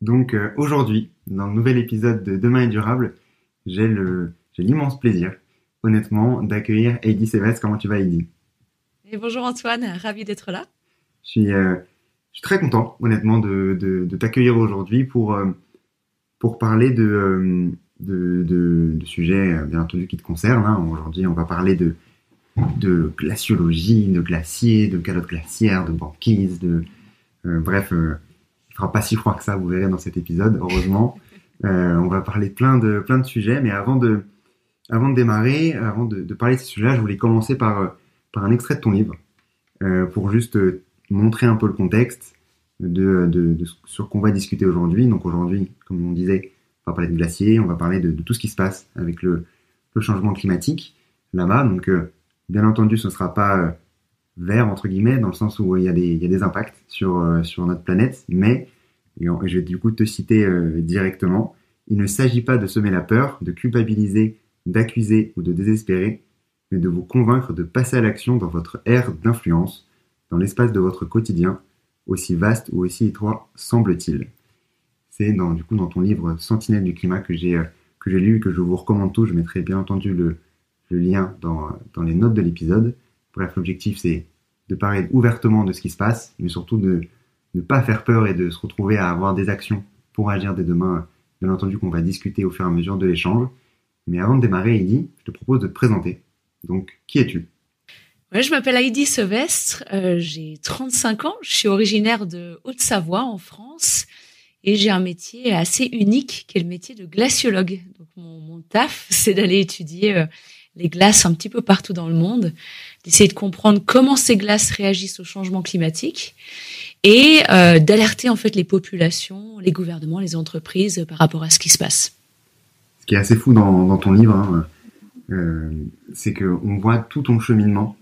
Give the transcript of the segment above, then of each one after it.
Donc euh, aujourd'hui, dans le nouvel épisode de Demain est durable, j'ai le j'ai l'immense plaisir, honnêtement, d'accueillir Heidi Sévestre. Comment tu vas, Heidi? Et bonjour Antoine, ravi d'être là. Je suis, euh, je suis très content, honnêtement, de, de, de t'accueillir aujourd'hui pour euh, pour parler de, euh, de, de, de sujets, euh, bien entendu, qui te concernent. Hein. Aujourd'hui, on va parler de de glaciologie, de glaciers, de calottes glaciaires, de banquises, de euh, bref. Il fera pas si froid que ça, vous verrez dans cet épisode, heureusement. Euh, on va parler de plein de plein de sujets, mais avant de avant de démarrer, avant de, de parler de ces sujets-là, je voulais commencer par euh, par un extrait de ton livre euh, pour juste montrer un peu le contexte de, de, sur qu'on va discuter aujourd'hui. Donc aujourd'hui, comme on disait, on va parler de glaciers, on va parler de, de tout ce qui se passe avec le, le changement climatique là-bas. Donc euh, bien entendu, ce ne sera pas vert entre guillemets dans le sens où il y a des, il y a des impacts sur, euh, notre planète, mais et je vais du coup te citer euh, directement. Il ne s'agit pas de semer la peur, de culpabiliser, d'accuser ou de désespérer, mais de vous convaincre de passer à l'action dans votre ère d'influence, dans l'espace de votre quotidien, aussi vaste ou aussi étroit semble-t-il. C'est dans, du coup dans ton livre Sentinelle du climat que j'ai euh, lu que je vous recommande tout. Je mettrai bien entendu le, lien dans les notes de l'épisode. Bref, l'objectif c'est de parler ouvertement de ce qui se passe, mais surtout de ne pas faire peur et de se retrouver à avoir des actions pour agir dès demain. Bien entendu qu'on va discuter au fur et à mesure de l'échange. Mais avant de démarrer, Heidi, je te propose de te présenter. Donc, qui es-tu? Je m'appelle Heidi Sevestre, euh, j'ai 35 ans, je suis originaire de Haute-Savoie en France et j'ai un métier assez unique qui est le métier de glaciologue. Donc mon, mon taf, c'est d'aller étudier euh, les glaces un petit peu partout dans le monde, d'essayer de comprendre comment ces glaces réagissent au changement climatique et euh, d'alerter en fait les populations, les gouvernements, les entreprises par rapport à ce qui se passe. Ce qui est assez fou dans, ton livre, hein, euh, c'est qu'on voit tout ton cheminement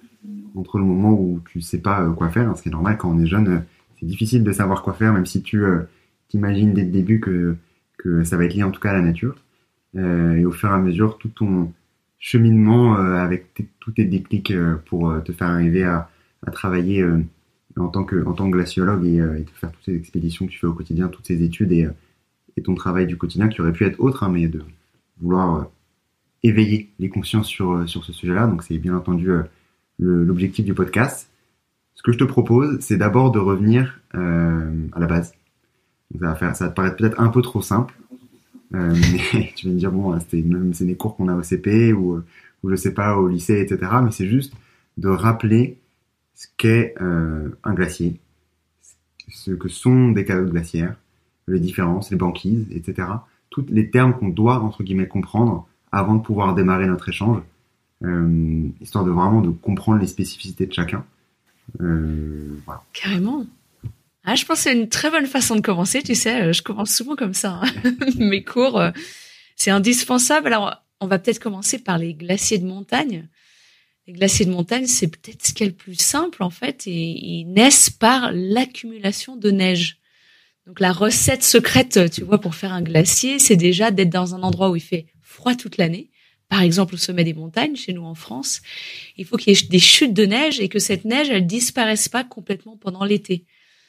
entre le moment où tu sais pas euh, quoi faire, hein, ce qui est normal quand on est jeune, euh, c'est difficile de savoir quoi faire, même si tu t'imagines dès le début que, que ça va être lié en tout cas à la nature. Et au fur et à mesure, tout ton cheminement euh, avec tous tes déclics euh, pour euh, te faire arriver à, à travailler en tant que en tant que glaciologue et, et te faire toutes ces expéditions que tu fais au quotidien, toutes ces études et, et ton travail du quotidien qui aurait pu être autre, hein, mais de vouloir éveiller les consciences sur, sur ce sujet-là. Donc c'est bien entendu l'objectif du podcast. Ce que je te propose, c'est d'abord de revenir euh, à la base. Ça va faire, ça va te paraître peut-être un peu trop simple, mais tu vas me dire bon, même c'est des cours qu'on a au CP ou, euh, ou je sais pas au lycée, etc. Mais c'est juste de rappeler ce qu'est euh, un glacier, ce que sont des calottes glaciaires, les différences, les banquises, etc. Tous les termes qu'on doit entre guillemets comprendre avant de pouvoir démarrer notre échange, euh, histoire de vraiment de comprendre les spécificités de chacun. Euh, voilà. Carrément. Ah, je pense que c'est une très bonne façon de commencer. Tu sais, euh, je commence souvent comme ça. hein. Mes cours, euh, c'est indispensable. Alors, on va peut-être commencer par les glaciers de montagne. Les glaciers de montagne, c'est peut-être ce qui est le plus simple en fait, et ils naissent par l'accumulation de neige. Donc la recette secrète, tu vois, pour faire un glacier, c'est déjà d'être dans un endroit où il fait froid toute l'année. Par exemple, au sommet des montagnes, chez nous en France, il faut qu'il y ait des chutes de neige et que cette neige, elle disparaisse pas complètement pendant l'été.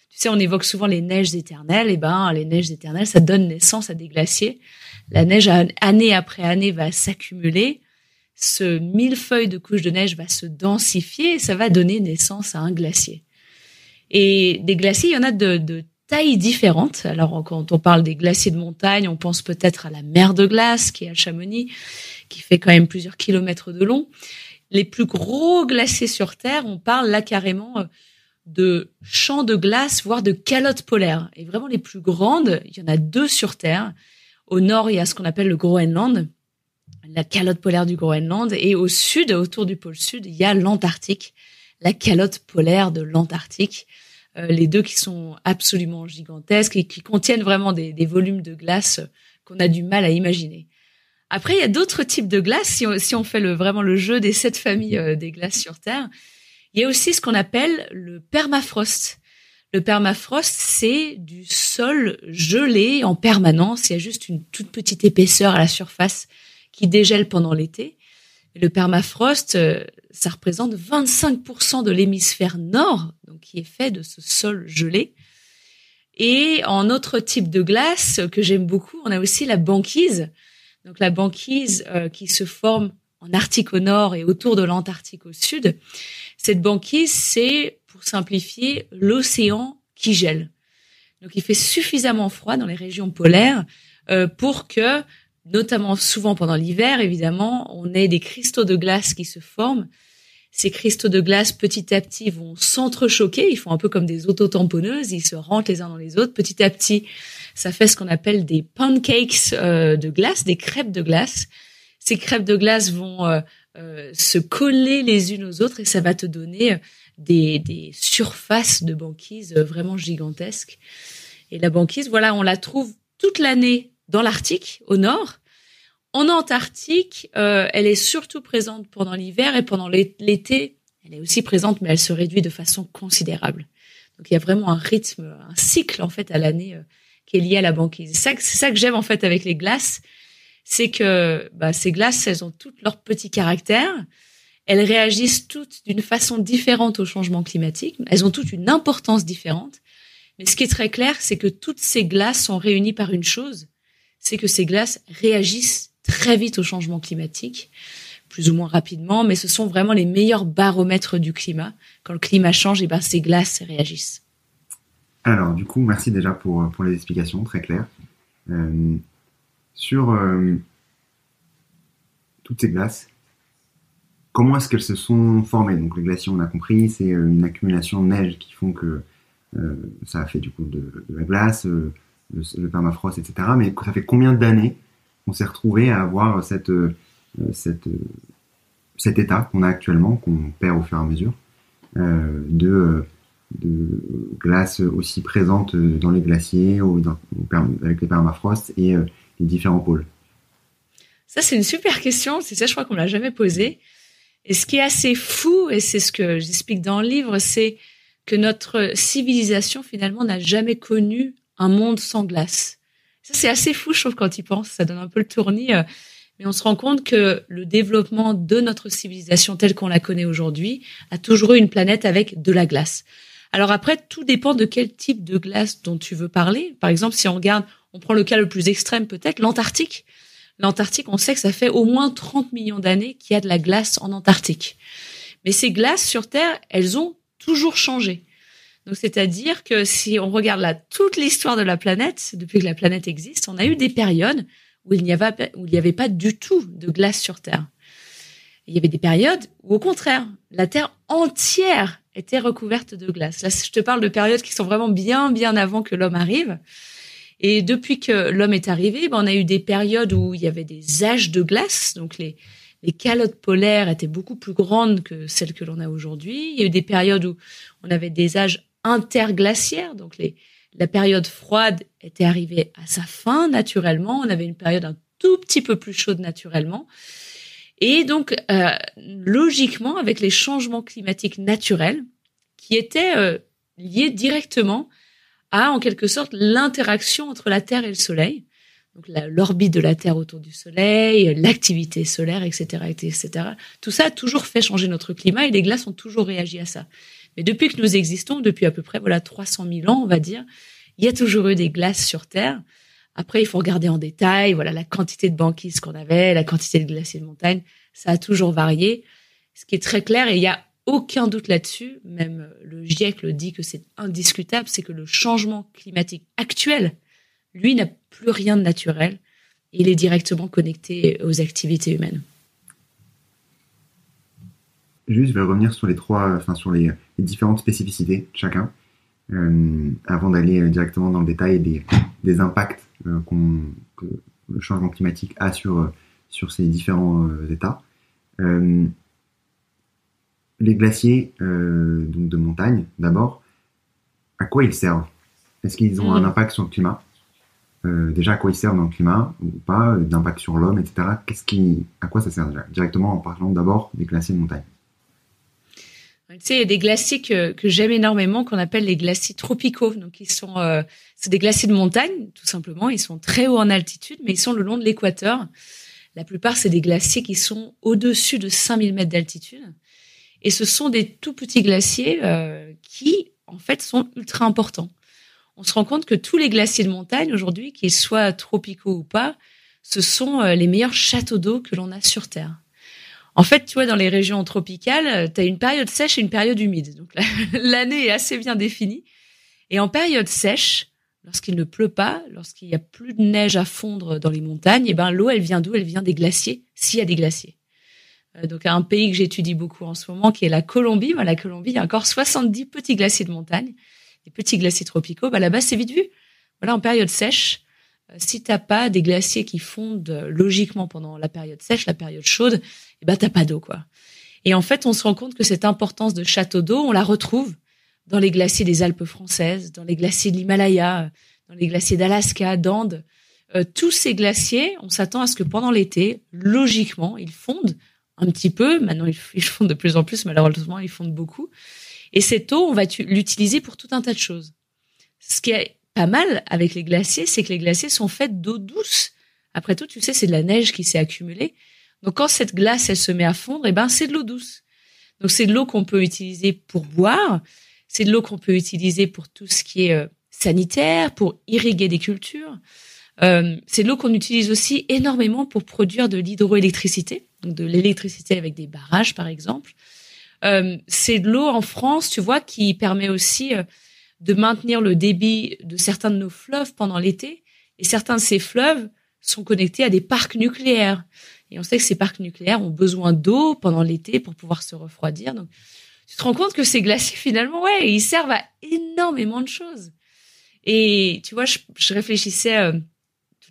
Tu sais, on évoque souvent les neiges éternelles. Et eh ben, les neiges éternelles, ça donne naissance à des glaciers. La neige, année après année, va s'accumuler. Ce millefeuille de couches de neige va se densifier et ça va donner naissance à un glacier. Et des glaciers, il y en a de, de tailles différentes. Alors, quand on parle des glaciers de montagne, on pense peut-être à la mer de glace qui est à Chamonix, qui fait quand même plusieurs kilomètres de long. Les plus gros glaciers sur Terre, on parle là carrément euh, de champs de glace, voire de calottes polaires. Et vraiment les plus grandes, il y en a deux sur Terre. Au nord, il y a ce qu'on appelle le Groenland, la calotte polaire du Groenland, et au sud, autour du pôle sud, il y a l'Antarctique, la calotte polaire de l'Antarctique. Euh, les deux qui sont absolument gigantesques et qui contiennent vraiment des, volumes de glace qu'on a du mal à imaginer. Après, il y a d'autres types de glaces. Si on, fait vraiment le jeu des sept familles euh, des glaces sur Terre, il y a aussi ce qu'on appelle le permafrost. Le permafrost, c'est du sol gelé en permanence. Il y a juste une toute petite épaisseur à la surface qui dégèle pendant l'été. le permafrost, euh, ça représente 25% de l'hémisphère nord, donc qui est fait de ce sol gelé. Et en autre type de glace que j'aime beaucoup, on a aussi la banquise. Donc la banquise euh, qui se forme en Arctique au nord et autour de l'Antarctique au sud. Cette banquise, c'est, pour simplifier, l'océan qui gèle. Donc il fait suffisamment froid dans les régions polaires euh, pour que, notamment souvent pendant l'hiver, évidemment, on ait des cristaux de glace qui se forment. Ces cristaux de glace, petit à petit, vont s'entrechoquer. Ils font un peu comme des autotamponneuses. Ils se rentrent les uns dans les autres. Petit à petit, ça fait ce qu'on appelle des pancakes euh, de glace, des crêpes de glace. Ces crêpes de glace vont euh, euh, se coller les unes aux autres et ça va te donner euh, des, surfaces de banquise euh, vraiment gigantesques. Et la banquise, voilà, on la trouve toute l'année dans l'Arctique, au nord. En Antarctique, elle est surtout présente pendant l'hiver et pendant l'été, elle est aussi présente, mais elle se réduit de façon considérable. Donc il y a vraiment un rythme, un cycle en fait à l'année qui est lié à la banquise. C'est ça, ça, que j'aime en fait avec les glaces, c'est que bah, ces glaces, elles ont toutes leurs petits caractères. Elles réagissent toutes d'une façon différente au changement climatique. Elles ont toutes une importance différente. Mais ce qui est très clair, c'est que toutes ces glaces sont réunies par une chose, c'est que ces glaces réagissent très vite au changement climatique, plus ou moins rapidement, mais ce sont vraiment les meilleurs baromètres du climat. Quand le climat change, et eh ben ces glaces réagissent. Alors, du coup, merci déjà pour, pour les explications très claires. Euh, sur euh, toutes ces glaces, comment est-ce qu'elles se sont formées? Donc les glaciers, on a compris, c'est euh, une accumulation de neige qui font que euh, ça a fait du coup de, la glace, le, permafrost, etc. Mais ça fait combien d'années qu'on s'est retrouvé à avoir cette, cet état qu'on a actuellement, qu'on perd au fur et à mesure, de, de glace aussi présente dans les glaciers, ou avec les permafrosts et différents pôles Ça, c'est une super question. C'est ça, je crois qu'on l'a jamais posé. Et ce qui est assez fou, et c'est ce que j'explique dans le livre, c'est que notre civilisation, finalement, n'a jamais connu un monde sans glace. Ça, c'est assez fou, je trouve, quand il pense. Ça donne un peu le tournis. Euh, mais on se rend compte que le développement de notre civilisation telle qu'on la connaît aujourd'hui a toujours eu une planète avec de la glace. Alors après, tout dépend de quel type de glace dont tu veux parler. Par exemple, si on regarde on prend le cas le plus extrême peut-être, l'Antarctique. L'Antarctique, on sait que ça fait au moins 30 millions d'années qu'il y a de la glace en Antarctique. Mais ces glaces sur Terre, elles ont toujours changé. Donc, c'est-à-dire que si on regarde là toute l'histoire de la planète, depuis que la planète existe, on a eu des périodes où il n'y avait, où il n'y avait pas du tout de glace sur Terre. Il y avait des périodes où, au contraire, la Terre entière était recouverte de glace. Là, je te parle de périodes qui sont vraiment bien, bien avant que l'homme arrive. Et depuis que l'homme est arrivé, ben, on a eu des périodes où il y avait des âges de glace, donc les, les calottes polaires étaient beaucoup plus grandes que celles que l'on a aujourd'hui. Il y a eu des périodes où on avait des âges interglaciaires, donc les, la période froide était arrivée à sa fin naturellement. On avait une période un tout petit peu plus chaude naturellement. Et donc, euh, logiquement, avec les changements climatiques naturels qui étaient euh, liés directement à en quelque sorte l'interaction entre la Terre et le Soleil. Donc l'orbite de la Terre autour du Soleil, l'activité solaire, etc., etc. Tout ça a toujours fait changer notre climat et les glaces ont toujours réagi à ça. Mais depuis que nous existons, depuis à peu près voilà 300 000 ans, on va dire, il y a toujours eu des glaces sur Terre. Après, il faut regarder en détail, voilà la quantité de banquise qu'on avait, la quantité de glaciers de montagne, ça a toujours varié. Ce qui est très clair, et il y a aucun doute là-dessus, même le GIEC le dit que c'est indiscutable, c'est que le changement climatique actuel, lui, n'a plus rien de naturel. Il est directement connecté aux activités humaines. Juste, je vais revenir sur les trois, enfin sur les, différentes spécificités de chacun, euh, avant d'aller directement dans le détail des, impacts euh, que le changement climatique a sur, sur ces différents euh, états. Les glaciers donc de montagne, d'abord, à quoi ils servent? Est-ce qu'ils ont un hmm. impact sur le climat? Déjà à quoi ils servent dans le climat ou pas, d'impact sur l'homme, etc. Qu'est-ce qui, à quoi ça sert déjà Directement en parlant d'abord des glaciers de montagne? Tu sais, il y a des glaciers que, que j'aime énormément, qu'on appelle les glaciers tropicaux. Donc, ils sont, euh, c'est des glaciers de montagne, tout simplement. Ils sont très hauts en altitude, mais ils sont le long de l'équateur. La plupart, c'est des glaciers qui sont au-dessus de 5000 mètres d'altitude. Et ce sont des tout petits glaciers euh, qui, en fait, sont ultra importants. On se rend compte que tous les glaciers de montagne, aujourd'hui, qu'ils soient tropicaux ou pas, ce sont euh, les meilleurs châteaux d'eau que l'on a sur Terre. En fait, tu vois, dans les régions tropicales, euh, tu as une période sèche et une période humide. Donc l'année est assez bien définie. Et en période sèche, lorsqu'il ne pleut pas, lorsqu'il y a plus de neige à fondre dans les montagnes, eh ben l'eau, elle vient d'où? Elle vient des glaciers, s'il y a des glaciers. Euh, donc un pays que j'étudie beaucoup en ce moment, qui est la Colombie. Ben, la Colombie, il y a encore 70 petits glaciers de montagne, des petits glaciers tropicaux. Ben, là-bas, c'est vite vu. Voilà, en période sèche, euh, si t'as pas des glaciers qui fondent euh, logiquement pendant la période sèche, la période chaude, eh ben t'as pas d'eau quoi. Et en fait, on se rend compte que cette importance de château d'eau, on la retrouve dans les glaciers des Alpes françaises, dans les glaciers de l'Himalaya, dans les glaciers d'Alaska, d'Andes. Tous ces glaciers, on s'attend à ce que pendant l'été, logiquement, ils fondent un petit peu. Maintenant, ils fondent de plus en plus, malheureusement, ils fondent beaucoup. Et cette eau, on va l'utiliser pour tout un tas de choses. Ce qui est pas mal avec les glaciers, c'est que les glaciers sont faits d'eau douce. Après tout, tu sais, c'est de la neige qui s'est accumulée. Donc quand cette glace, elle se met à fondre, eh ben c'est de l'eau douce. Donc c'est de l'eau qu'on peut utiliser pour boire, c'est de l'eau qu'on peut utiliser pour tout ce qui est euh, sanitaire, pour irriguer des cultures. Euh, c'est l'eau qu'on utilise aussi énormément pour produire de l'hydroélectricité, donc de l'électricité avec des barrages par exemple. Euh, c'est de l'eau en France, tu vois, qui permet aussi euh, de maintenir le débit de certains de nos fleuves pendant l'été. Et certains de ces fleuves sont connectés à des parcs nucléaires. Et on sait que ces parcs nucléaires ont besoin d'eau pendant l'été pour pouvoir se refroidir. Donc, tu te rends compte que ces glaciers, finalement, ouais, ils servent à énormément de choses. Et tu vois, je, réfléchissais euh,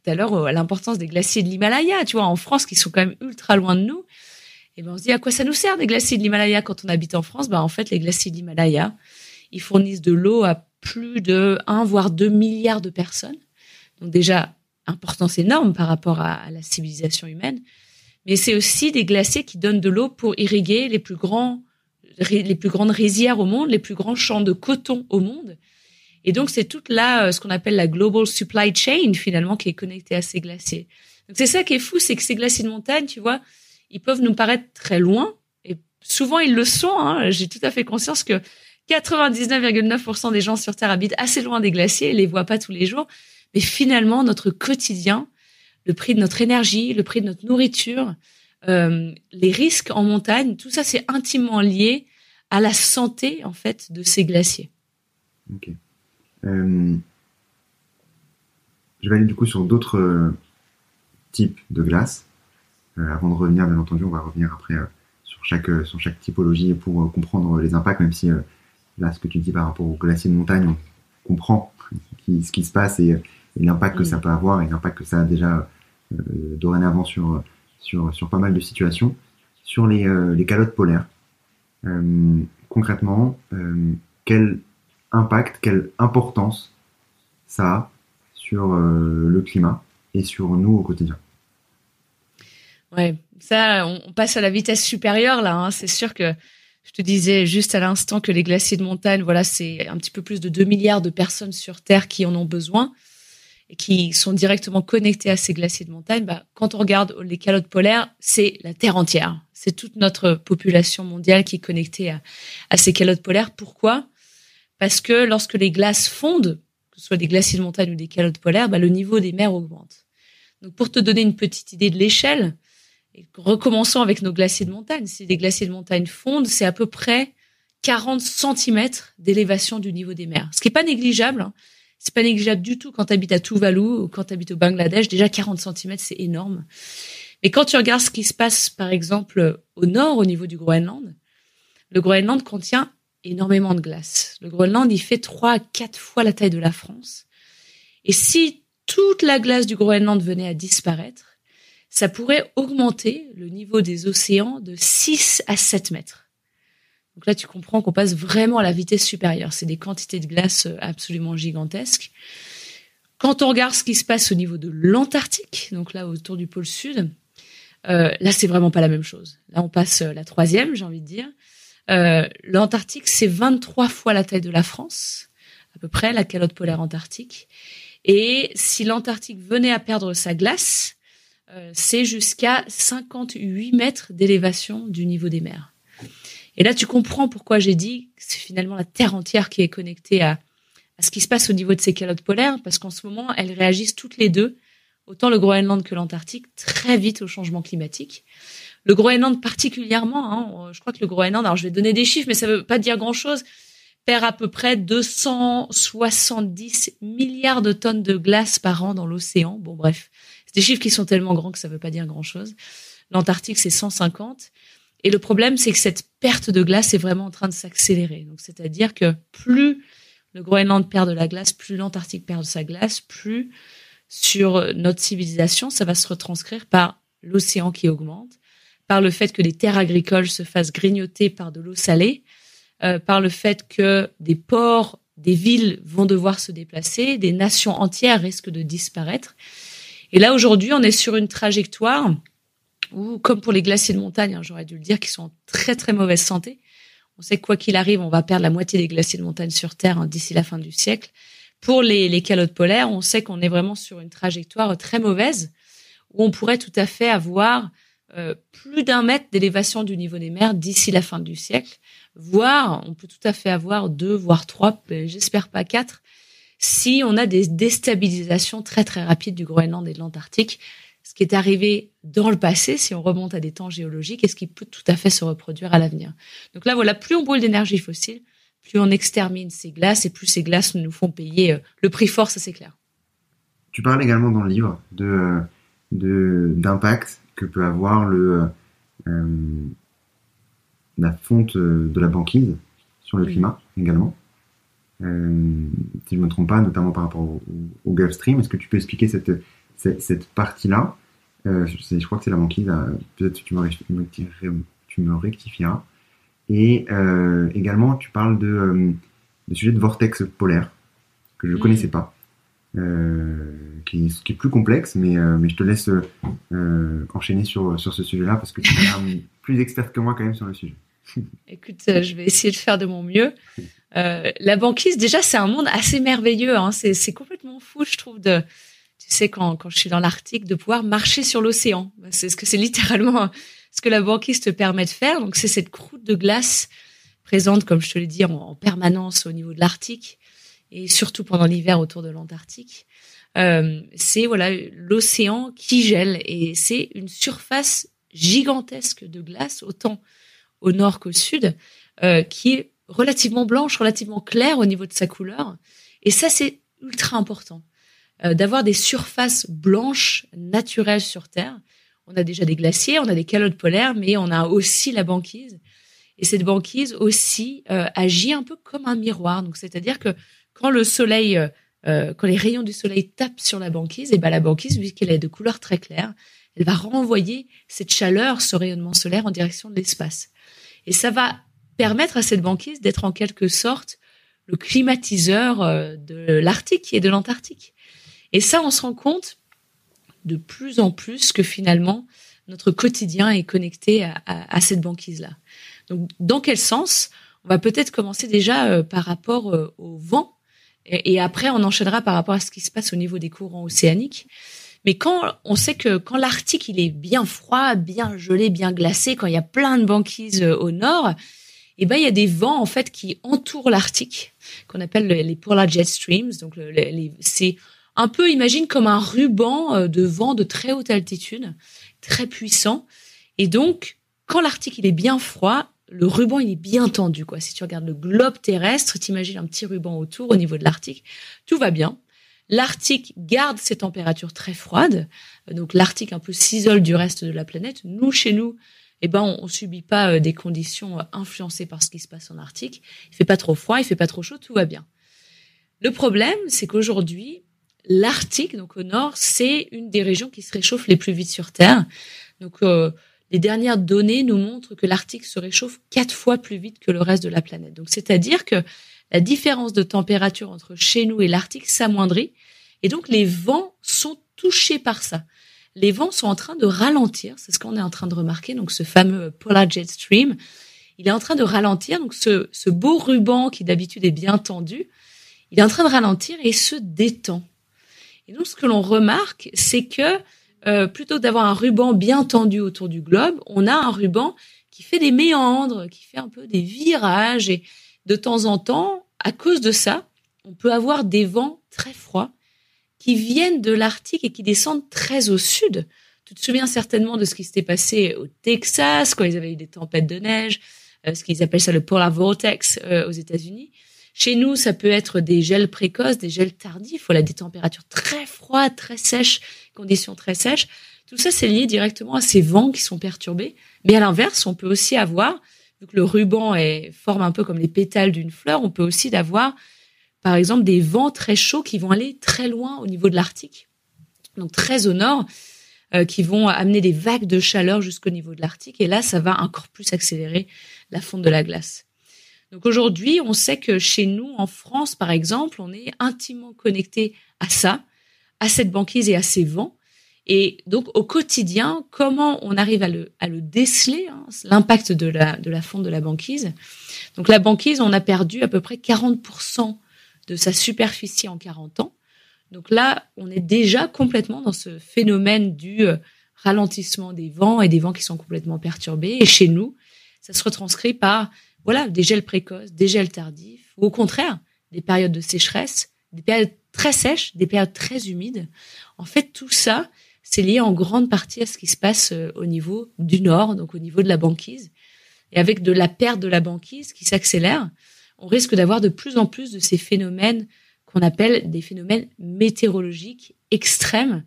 tout à l'heure à l'importance des glaciers de l'Himalaya. Tu vois, en France, qui sont quand même ultra loin de nous. Et ben, on se dit à quoi ça nous sert des glaciers de l'Himalaya quand on habite en France? Ben, en fait, les glaciers de l'Himalaya, ils fournissent de l'eau à plus de 1 voire 2 milliards de personnes. Donc déjà, importance énorme par rapport à, la civilisation humaine. Mais c'est aussi des glaciers qui donnent de l'eau pour irriguer les plus grands, les plus grandes rizières au monde, les plus grands champs de coton au monde. Et donc, c'est toute là, euh, ce qu'on appelle la global supply chain, finalement, qui est connectée à ces glaciers. C'est ça qui est fou, c'est que ces glaciers de montagne, tu vois, ils peuvent nous paraître très loin. Et souvent, ils le sont. Hein. J'ai tout à fait conscience que 99,9% des gens sur Terre habitent assez loin des glaciers et les voient pas tous les jours. Mais finalement, notre quotidien, le prix de notre énergie, le prix de notre nourriture, euh, les risques en montagne, tout ça, c'est intimement lié à la santé, en fait, de ces glaciers. Ok. Euh, je vais aller du coup sur d'autres euh, types de glaces. avant de revenir, bien entendu, on va revenir après sur chaque sur chaque typologie pour comprendre les impacts, même si là, ce que tu dis par rapport au glacier de montagne, on comprend ce qui se passe et, l'impact que mm. ça peut avoir et l'impact que ça a déjà euh, dorénavant sur, sur, sur pas mal de situations. Sur les, euh, les calottes polaires, euh, concrètement, quel impact, quelle importance ça a sur le climat et sur nous au quotidien Ouais, ça, on passe à la vitesse supérieure là. Hein. C'est sûr que Je te disais juste à l'instant que les glaciers de montagne, voilà, c'est un petit peu plus de 2 milliards de personnes sur Terre qui en ont besoin et qui sont directement connectés à ces glaciers de montagne, bah, quand on regarde les calottes polaires, c'est la Terre entière. C'est toute notre population mondiale qui est connectée à ces calottes polaires. Pourquoi? Parce que lorsque les glaces fondent, que ce soit des glaciers de montagne ou des calottes polaires, bah, le niveau des mers augmente. Donc pour te donner une petite idée de l'échelle, recommençons avec nos glaciers de montagne. Si les glaciers de montagne fondent, c'est à peu près 40 cm d'élévation du niveau des mers, ce qui est pas négligeable. Hein. C'est pas négligeable du tout quand tu habites à Tuvalu ou quand tu habites au Bangladesh. Déjà 40 cm, c'est énorme. Mais quand tu regardes ce qui se passe, par exemple, au nord, au niveau du Groenland, le Groenland contient énormément de glace. Le Groenland, il fait trois à quatre fois la taille de la France. Et si toute la glace du Groenland venait à disparaître, ça pourrait augmenter le niveau des océans de 6 à 7 mètres. Donc là, tu comprends qu'on passe vraiment à la vitesse supérieure. C'est des quantités de glace euh, absolument gigantesques. Quand on regarde ce qui se passe au niveau de l'Antarctique, donc là autour du pôle sud, euh, là c'est vraiment pas la même chose. Là on passe euh, la troisième, j'ai envie de dire. Euh, L'Antarctique c'est 23 fois la taille de la France, à peu près la calotte polaire antarctique. Et si l'Antarctique venait à perdre sa glace, euh, c'est jusqu'à 58 mètres d'élévation du niveau des mers. Et là, tu comprends pourquoi j'ai dit que c'est finalement la Terre entière qui est connectée à, à ce qui se passe au niveau de ces calottes polaires, parce qu'en ce moment, elles réagissent toutes les deux, autant le Groenland que l'Antarctique, très vite au changement climatique. Le Groenland particulièrement, hein, je crois que le Groenland, alors je vais donner des chiffres, mais ça veut pas dire grand-chose, perd à peu près 270 milliards de tonnes de glace par an dans l'océan. Bon, bref, c'est des chiffres qui sont tellement grands que ça veut pas dire grand-chose. L'Antarctique, c'est 150. Et le problème, c'est que cette perte de glace est vraiment en train de s'accélérer. Donc, c'est-à-dire que plus le Groenland perd de la glace, plus l'Antarctique perd de sa glace, plus sur notre civilisation, ça va se retranscrire par l'océan qui augmente, par le fait que les terres agricoles se fassent grignoter par de l'eau salée, euh, par le fait que des ports, des villes vont devoir se déplacer, des nations entières risquent de disparaître. Et là, aujourd'hui, on est sur une trajectoire ou comme pour les glaciers de montagne, hein, j'aurais dû le dire, qui sont en très très mauvaise santé. On sait que quoi qu'il arrive, on va perdre la moitié des glaciers de montagne sur Terre hein, d'ici la fin du siècle. Pour les, les calottes polaires, on sait qu'on est vraiment sur une trajectoire très mauvaise, où on pourrait tout à fait avoir euh, plus d'un mètre d'élévation du niveau des mers d'ici la fin du siècle, voire on peut tout à fait avoir deux, voire trois, j'espère pas quatre, si on a des déstabilisations très très rapides du Groenland et de l'Antarctique ce qui est arrivé dans le passé, si on remonte à des temps géologiques, et ce qui peut tout à fait se reproduire à l'avenir. Donc là, voilà, plus on brûle d'énergie fossile, plus on extermine ces glaces, et plus ces glaces nous font payer euh, le prix fort, ça c'est clair. Tu parles également dans le livre de d'impact que peut avoir le euh, la fonte de la banquise sur le climat également. Euh, si je ne me trompe pas, notamment par rapport au, au Gulf Stream, est-ce que tu peux expliquer cette cette partie-là, euh, je crois que c'est la banquise, peut-être tu me, tu me rectifieras. Et euh, également, tu parles de, euh, de sujet de vortex polaire, que je ne connaissais pas, qui, qui, est plus complexe, mais, mais je te laisse enchaîner sur, ce sujet-là, parce que tu es plus experte que moi quand même sur le sujet. Écoute, je vais essayer de faire de mon mieux. la banquise, déjà, c'est un monde assez merveilleux. Hein. C'est complètement fou, je trouve, tu sais, quand, quand je suis dans l'Arctique, de pouvoir marcher sur l'océan. C'est ce que c'est littéralement ce que la banquise te permet de faire. Donc, c'est cette croûte de glace présente, comme je te l'ai dit, en, permanence au niveau de l'Arctique et surtout pendant l'hiver autour de l'Antarctique. Euh, c'est voilà l'océan qui gèle et c'est une surface gigantesque de glace, autant au nord qu'au sud, euh, qui est relativement blanche, relativement claire au niveau de sa couleur. Et ça, c'est ultra important. Euh, d'avoir des surfaces blanches naturelles sur Terre. On a déjà des glaciers, on a des calottes polaires, mais on a aussi la banquise. Et cette banquise aussi euh, agit un peu comme un miroir. Donc, c'est-à-dire que quand le soleil, euh, quand les rayons du soleil tapent sur la banquise, et ben la banquise, vu qu'elle est de couleur très claire, elle va renvoyer cette chaleur, ce rayonnement solaire en direction de l'espace. Et ça va permettre à cette banquise d'être en quelque sorte le climatiseur de l'Arctique et de l'Antarctique. Et ça, on se rend compte de plus en plus que finalement, notre quotidien est connecté à, cette banquise-là. Donc, dans quel sens? On va peut-être commencer déjà par rapport au vent, et, après on enchaînera par rapport à ce qui se passe au niveau des courants océaniques. Mais quand on sait que quand l'Arctique il est bien froid, bien gelé, bien glacé, quand il y a plein de banquises euh, au nord, eh ben il y a des vents en fait qui entourent l'Arctique, qu'on appelle les polar jet streams. Donc c'est un peu imagine comme un ruban euh, de vent de très haute altitude, très puissant. Et donc quand l'Arctique il est bien froid, le ruban il est bien tendu quoi. Si tu regardes le globe terrestre, t'imagines un petit ruban autour au niveau de l'Arctique, tout va bien. L'Arctique garde ses températures très froides, donc l'Arctique un peu s'isole du reste de la planète. Nous, chez nous, eh ben, on, subit pas euh, des conditions euh, influencées par ce qui se passe en Arctique. Il fait pas trop froid, il fait pas trop chaud, tout va bien. Le problème, c'est qu'aujourd'hui, l'Arctique, donc au nord, c'est une des régions qui se réchauffe les plus vite sur Terre. Donc, euh, les dernières données nous montrent que l'Arctique se réchauffe quatre fois plus vite que le reste de la planète. Donc, c'est-à-dire que la différence de température entre chez nous et l'Arctique s'amoindrit. Et donc, les vents sont touchés par ça. Les vents sont en train de ralentir. C'est ce qu'on est en train de remarquer. Donc, ce fameux Polar Jet Stream, il est en train de ralentir. Donc, ce, ce beau ruban qui d'habitude est bien tendu, il est en train de ralentir et se détend. Et donc, ce que l'on remarque, c'est que euh, plutôt d'avoir un ruban bien tendu autour du globe, on a un ruban qui fait des méandres, qui fait un peu des virages et de temps en temps, à cause de ça, on peut avoir des vents très froids qui viennent de l'Arctique et qui descendent très au sud. Tu te souviens certainement de ce qui s'était passé au Texas quand ils avaient eu des tempêtes de neige, euh, ce qu'ils appellent ça le polar vortex euh, aux États-Unis. Chez nous, ça peut être des gels précoces, des gels tardifs, voilà, des températures très froides, très sèches, conditions très sèches. Tout ça, c'est lié directement à ces vents qui sont perturbés. Mais à l'inverse, on peut aussi avoir vu que le ruban est, forme un peu comme les pétales d'une fleur, on peut aussi avoir, par exemple, des vents très chauds qui vont aller très loin au niveau de l'Arctique, donc très au nord, euh, qui vont amener des vagues de chaleur jusqu'au niveau de l'Arctique. Et là, ça va encore plus accélérer la fonte de la glace. Donc aujourd'hui, on sait que chez nous, en France, par exemple, on est intimement connecté à ça, à cette banquise et à ces vents. Et donc au quotidien, comment on arrive à le, à le déceler, hein, l'impact de la, de la fonte de la banquise? Donc la banquise, on a perdu à peu près 40% de sa superficie en 40 ans. Donc là, on est déjà complètement dans ce phénomène du euh, ralentissement des vents et des vents qui sont complètement perturbés. Et chez nous, ça se retranscrit par voilà des gels précoces, des gels tardifs, ou au contraire des périodes de sécheresse, des périodes très sèches, des périodes très humides. En fait, tout ça, c'est lié en grande partie à ce qui se passe euh, au niveau du nord, donc au niveau de la banquise. Et avec de la perte de la banquise qui s'accélère, on risque d'avoir de plus en plus de ces phénomènes qu'on appelle des phénomènes météorologiques extrêmes,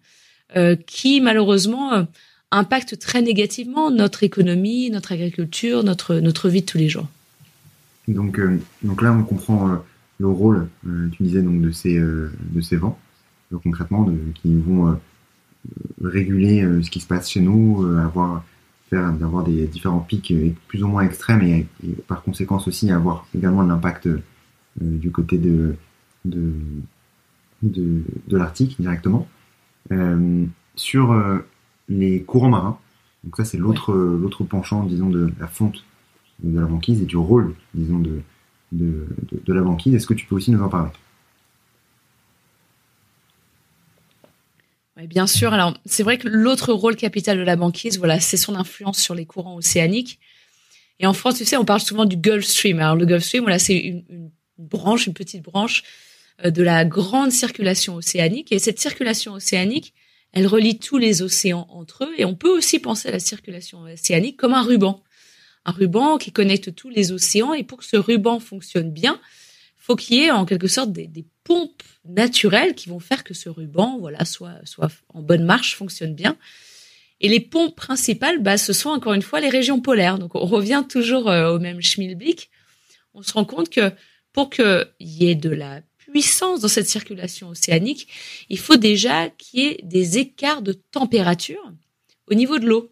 euh, qui malheureusement euh, impactent très négativement notre économie, notre agriculture, notre notre vie de tous les jours. Donc donc là on comprend le rôle, tu disais donc de ces de ces vents, concrètement de, qui vont réguler euh, ce qui se passe chez nous, euh, avoir faire d'avoir des différents pics euh, plus ou moins extrêmes et, par conséquence aussi avoir également de l'impact du côté de de, de, de l'Arctique directement. Euh, sur les courants marins, donc ça c'est l'autre l'autre penchant disons de la fonte de la banquise et du rôle disons de, de, la banquise. Est-ce que tu peux aussi nous en parler? Bien sûr. Alors, c'est vrai que l'autre rôle capital de la banquise, voilà, c'est son influence sur les courants océaniques. Et en France, tu sais, on parle souvent du Gulf Stream. Alors, le Gulf Stream, voilà, c'est une, une, branche, une petite branche euh, de la grande circulation océanique. Et cette circulation océanique, elle relie tous les océans entre eux. Et on peut aussi penser à la circulation océanique comme un ruban. Un ruban qui connecte tous les océans. Et pour que ce ruban fonctionne bien, faut qu'il y ait en quelque sorte des, pompes naturelles qui vont faire que ce ruban, voilà, soit, soit en bonne marche, fonctionne bien. Et les pompes principales, bah, ce sont encore une fois les régions polaires. Donc, on revient toujours euh, au même schmilblick. On se rend compte que pour qu'il y ait de la puissance dans cette circulation océanique, il faut déjà qu'il y ait des écarts de température au niveau de l'eau.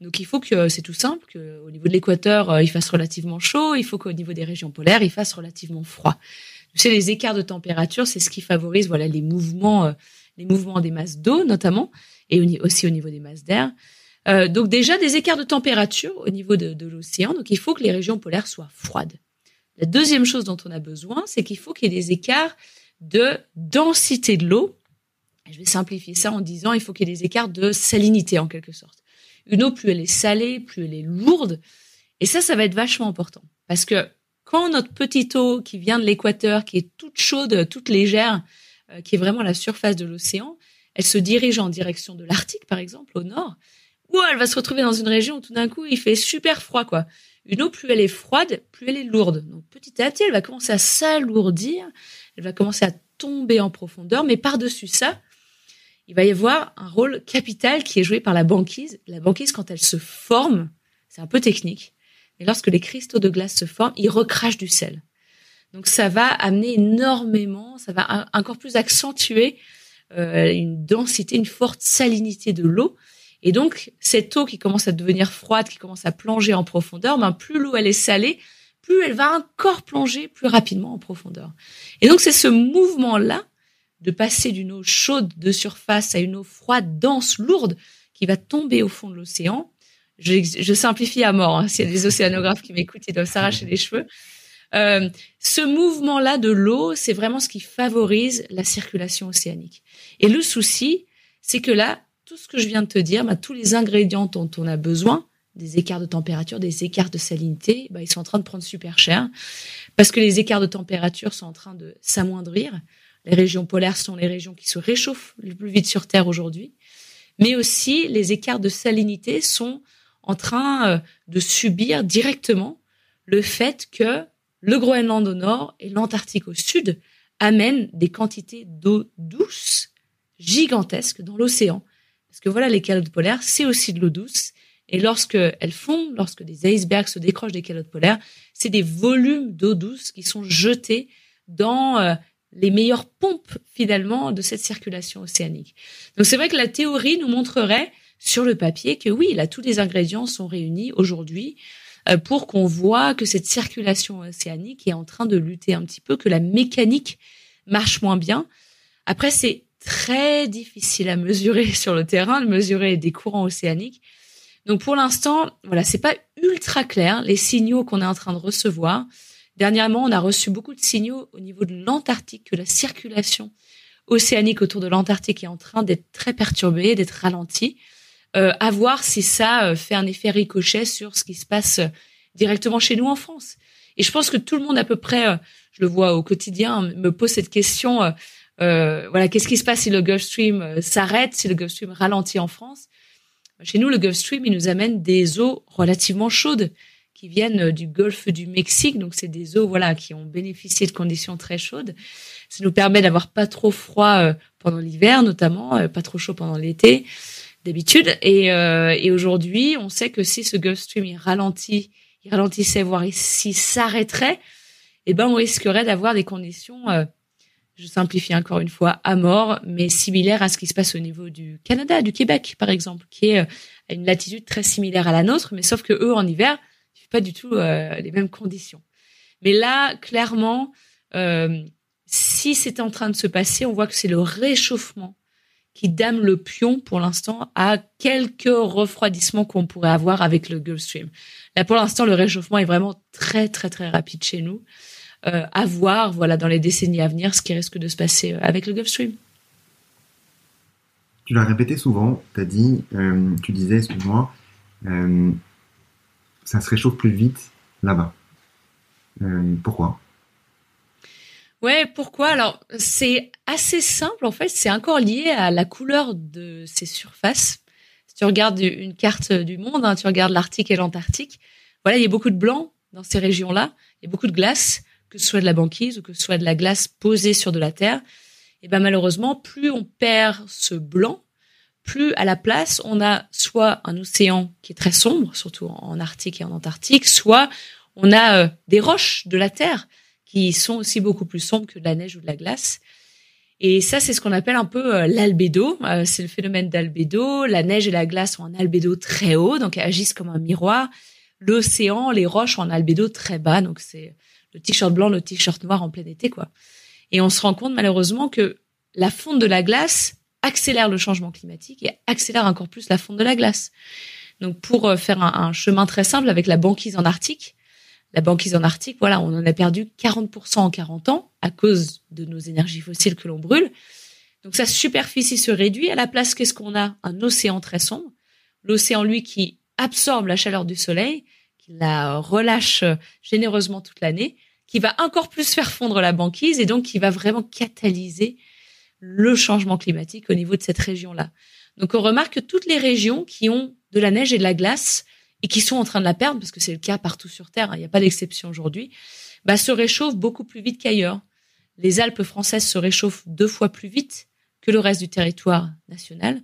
Donc il faut que c'est tout simple qu'au niveau de l'équateur euh, il fasse relativement chaud, il faut qu'au niveau des régions polaires il fasse relativement froid. Tu les écarts de température, c'est ce qui favorise voilà les mouvements, euh, les mouvements des masses d'eau notamment, et aussi au niveau des masses d'air. Euh, donc déjà des écarts de température au niveau de, de l'océan. Donc il faut que les régions polaires soient froides. La deuxième chose dont on a besoin, c'est qu'il faut qu'il y ait des écarts de densité de l'eau. Je vais simplifier ça en disant il faut qu'il y ait des écarts de salinité en quelque sorte. Une eau, plus elle est salée, plus elle est lourde. Et ça, ça va être vachement important. Parce que quand notre petite eau qui vient de l'équateur, qui est toute chaude, toute légère, euh, qui est vraiment la surface de l'océan, elle se dirige en direction de l'Arctique, par exemple, au nord, ou elle va se retrouver dans une région où tout d'un coup, il fait super froid, quoi. Une eau, plus elle est froide, plus elle est lourde. Donc, petit à petit, elle va commencer à s'alourdir, elle va commencer à tomber en profondeur, mais par-dessus ça, il va y avoir un rôle capital qui est joué par la banquise. La banquise, quand elle se forme, c'est un peu technique, mais lorsque les cristaux de glace se forment, ils recrachent du sel. Donc ça va amener énormément, ça va encore plus accentuer euh, une densité, une forte salinité de l'eau. Et donc cette eau qui commence à devenir froide, qui commence à plonger en profondeur, ben plus l'eau elle est salée, plus elle va encore plonger plus rapidement en profondeur. Et donc c'est ce mouvement là de passer d'une eau chaude de surface à une eau froide, dense, lourde, qui va tomber au fond de l'océan. Je, simplifie à mort. Hein. S'il y a des océanographes qui m'écoutent, ils doivent s'arracher les cheveux. Euh, ce mouvement-là de l'eau, c'est vraiment ce qui favorise la circulation océanique. Et le souci, c'est que là, tout ce que je viens de te dire, bah, tous les ingrédients dont on a besoin, des écarts de température, des écarts de salinité, bah, ils sont en train de prendre super cher parce que les écarts de température sont en train de s'amoindrir. Les régions polaires sont les régions qui se réchauffent le plus vite sur Terre aujourd'hui, mais aussi les écarts de salinité sont en train euh, de subir directement le fait que le Groenland au nord et l'Antarctique au sud amènent des quantités d'eau douce gigantesques dans l'océan. Parce que voilà, les calottes polaires, c'est aussi de l'eau douce. Et lorsque elles fondent, lorsque des icebergs se décrochent des calottes polaires, c'est des volumes d'eau douce qui sont jetés dans euh, les meilleures pompes finalement de cette circulation océanique. Donc c'est vrai que la théorie nous montrerait sur le papier que oui, là tous les ingrédients sont réunis aujourd'hui euh, pour qu'on voit que cette circulation océanique est en train de lutter un petit peu, que la mécanique marche moins bien. Après c'est très difficile à mesurer sur le terrain, de mesurer des courants océaniques. Donc pour l'instant, voilà, c'est pas ultra clair les signaux qu'on est en train de recevoir. Dernièrement, on a reçu beaucoup de signaux au niveau de l'Antarctique que la circulation océanique autour de l'Antarctique est en train d'être très perturbée, d'être ralentie. Euh, à voir si ça euh, fait un effet ricochet sur ce qui se passe euh, directement chez nous en France. Et je pense que tout le monde à peu près, euh, je le vois au quotidien, me pose cette question. Euh, voilà, qu'est-ce qui se passe si le Gulf Stream s'arrête, si le Gulf Stream ralentit en France? Chez nous, le Gulf Stream, il nous amène des eaux relativement chaudes qui viennent euh, du golfe du Mexique. Donc, c'est des eaux, voilà, qui ont bénéficié de conditions très chaudes. Ça nous permet d'avoir pas trop froid euh, pendant l'hiver, notamment, euh, pas trop chaud pendant l'été, d'habitude. Et, et aujourd'hui, on sait que si ce Gulf Stream il ralentit, il ralentissait, voire s'il s'arrêterait, eh ben, on risquerait d'avoir des conditions, je simplifie encore une fois, à mort, mais similaires à ce qui se passe au niveau du Canada, du Québec, par exemple, qui est à une latitude très similaire à la nôtre, mais sauf que eux, en hiver, pas du tout euh, les mêmes conditions. Mais là, clairement, euh, si c'est en train de se passer, on voit que c'est le réchauffement qui dame le pion pour l'instant à quelques refroidissements qu'on pourrait avoir avec le Gulf Stream. Là, pour l'instant, le réchauffement est vraiment très, très, très rapide chez nous. Euh, à voir, voilà, dans les décennies à venir, ce qui risque de se passer avec le Gulf Stream. Tu l'as répété souvent, dit, tu disais, excuse-moi, ça se réchauffe plus vite là-bas. Euh, pourquoi? Ouais, pourquoi? Alors, c'est assez simple en fait. C'est encore lié à la couleur de ces surfaces. Si tu regardes une carte du monde, hein, tu regardes l'Arctique et l'Antarctique. Voilà, il y a beaucoup de blanc dans ces régions-là. Il y a beaucoup de glace, que ce soit de la banquise ou que ce soit de la glace posée sur de la terre. Et ben malheureusement, plus on perd ce blanc, plus à la place, on a soit un océan qui est très sombre, surtout en Arctique et en Antarctique, soit on a euh, des roches de la Terre qui sont aussi beaucoup plus sombres que de la neige ou de la glace. Et ça, c'est ce qu'on appelle un peu euh, l'albédo. Euh, c'est le phénomène d'albédo. La neige et la glace ont un albédo très haut, donc elles agissent comme un miroir. L'océan, les roches ont un albédo très bas, donc c'est le t-shirt blanc, le t-shirt noir en plein été, quoi. Et on se rend compte malheureusement que la fonte de la glace accélère le changement climatique et accélère encore plus la fonte de la glace. Donc pour faire un, chemin très simple avec la banquise en Arctique, la banquise en Arctique, voilà, on en a perdu 40% en 40 ans à cause de nos énergies fossiles que l'on brûle. Donc sa superficie se réduit. À la place, qu'est-ce qu'on a? Un océan très sombre. L'océan, lui, qui absorbe la chaleur du soleil, qui la relâche généreusement toute l'année, qui va encore plus faire fondre la banquise et donc qui va vraiment catalyser le changement climatique au niveau de cette région-là. Donc on remarque que toutes les régions qui ont de la neige et de la glace et qui sont en train de la perdre, parce que c'est le cas partout sur Terre, hein, il n'y a pas d'exception aujourd'hui, bah, se réchauffent beaucoup plus vite qu'ailleurs. Les Alpes françaises se réchauffent deux fois plus vite que le reste du territoire national.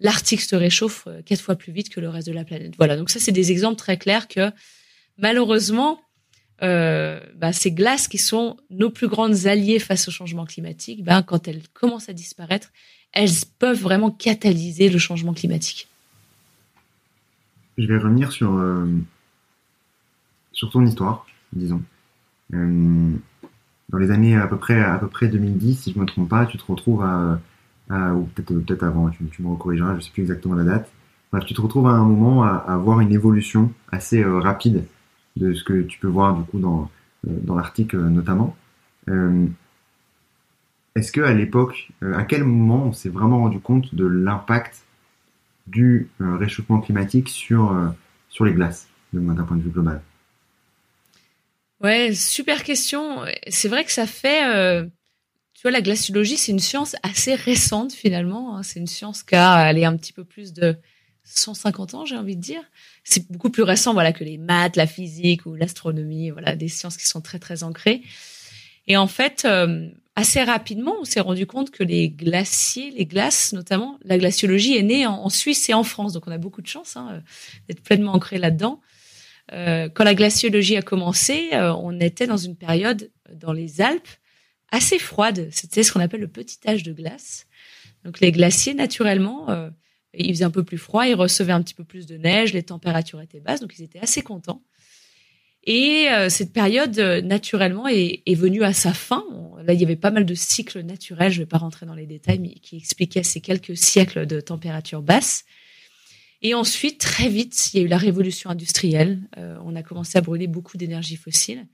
L'Arctique se réchauffe euh, quatre fois plus vite que le reste de la planète. Voilà, donc ça c'est des exemples très clairs que malheureusement, euh, bah, ces glaces qui sont nos plus grandes alliées face au changement climatique, bah, quand elles commencent à disparaître, elles peuvent vraiment catalyser le changement climatique. Je vais revenir sur, euh, sur ton histoire, disons. Euh, dans les années à peu près à peu près 2010, si je me trompe pas, tu te retrouves à, ou peut-être peut-être avant, tu, tu, me recorrigeras, je sais plus exactement la date. Tu te retrouves à un moment à, avoir une évolution assez euh, rapide de ce que tu peux voir du coup dans dans l'article notamment. Est-ce que à l'époque, à quel moment on s'est vraiment rendu compte de l'impact du réchauffement climatique sur sur les glaces, d'un point de vue global? Ouais, super question. C'est vrai que ça fait, euh, tu vois, la glaciologie, c'est une science assez récente finalement. Hein. C'est une science qui a allé un petit peu plus de 150 ans, j'ai envie de dire. C'est beaucoup plus récent, voilà, que les maths, la physique ou l'astronomie, voilà, des sciences qui sont très très ancrées. Et en fait, euh, assez rapidement, on s'est rendu compte que les glaciers, les glaces notamment, la glaciologie est née en, Suisse et en France, donc on a beaucoup de chance hein, d'être pleinement ancré là-dedans. Euh, quand la glaciologie a commencé, euh, on était dans une période dans les Alpes assez froide. C'était ce qu'on appelle le petit âge de glace. Donc les glaciers, naturellement, euh, il faisait un peu plus froid, ils recevaient un petit peu plus de neige, les températures étaient basses, donc ils étaient assez contents. Et cette période, naturellement, est, est, venue à sa fin. Là, il y avait pas mal de cycles naturels, je ne vais pas rentrer dans les détails, mais qui expliquaient ces quelques siècles de température basse. Et ensuite, très vite, il y a eu la révolution industrielle. Euh, on a commencé à brûler beaucoup d'énergie fossile.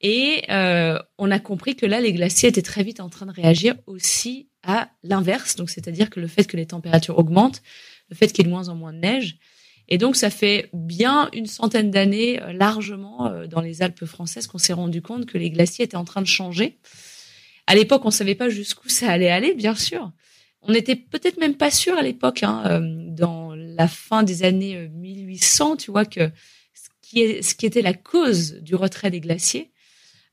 Et euh, on a compris que là, les glaciers étaient très vite en train de réagir aussi à l'inverse. Donc, c'est-à-dire que le fait que les températures augmentent, le fait qu'il y ait de moins en moins de neige. Et donc, ça fait bien une centaine d'années, euh, largement, dans les Alpes françaises, qu'on s'est rendu compte que les glaciers étaient en train de changer. À l'époque, on savait pas jusqu'où ça allait aller, bien sûr. On n'était peut-être même pas sûr à l'époque, hein, dans la fin des années 1800, euh, tu vois, que ce qui, est, ce qui était la cause du retrait des glaciers.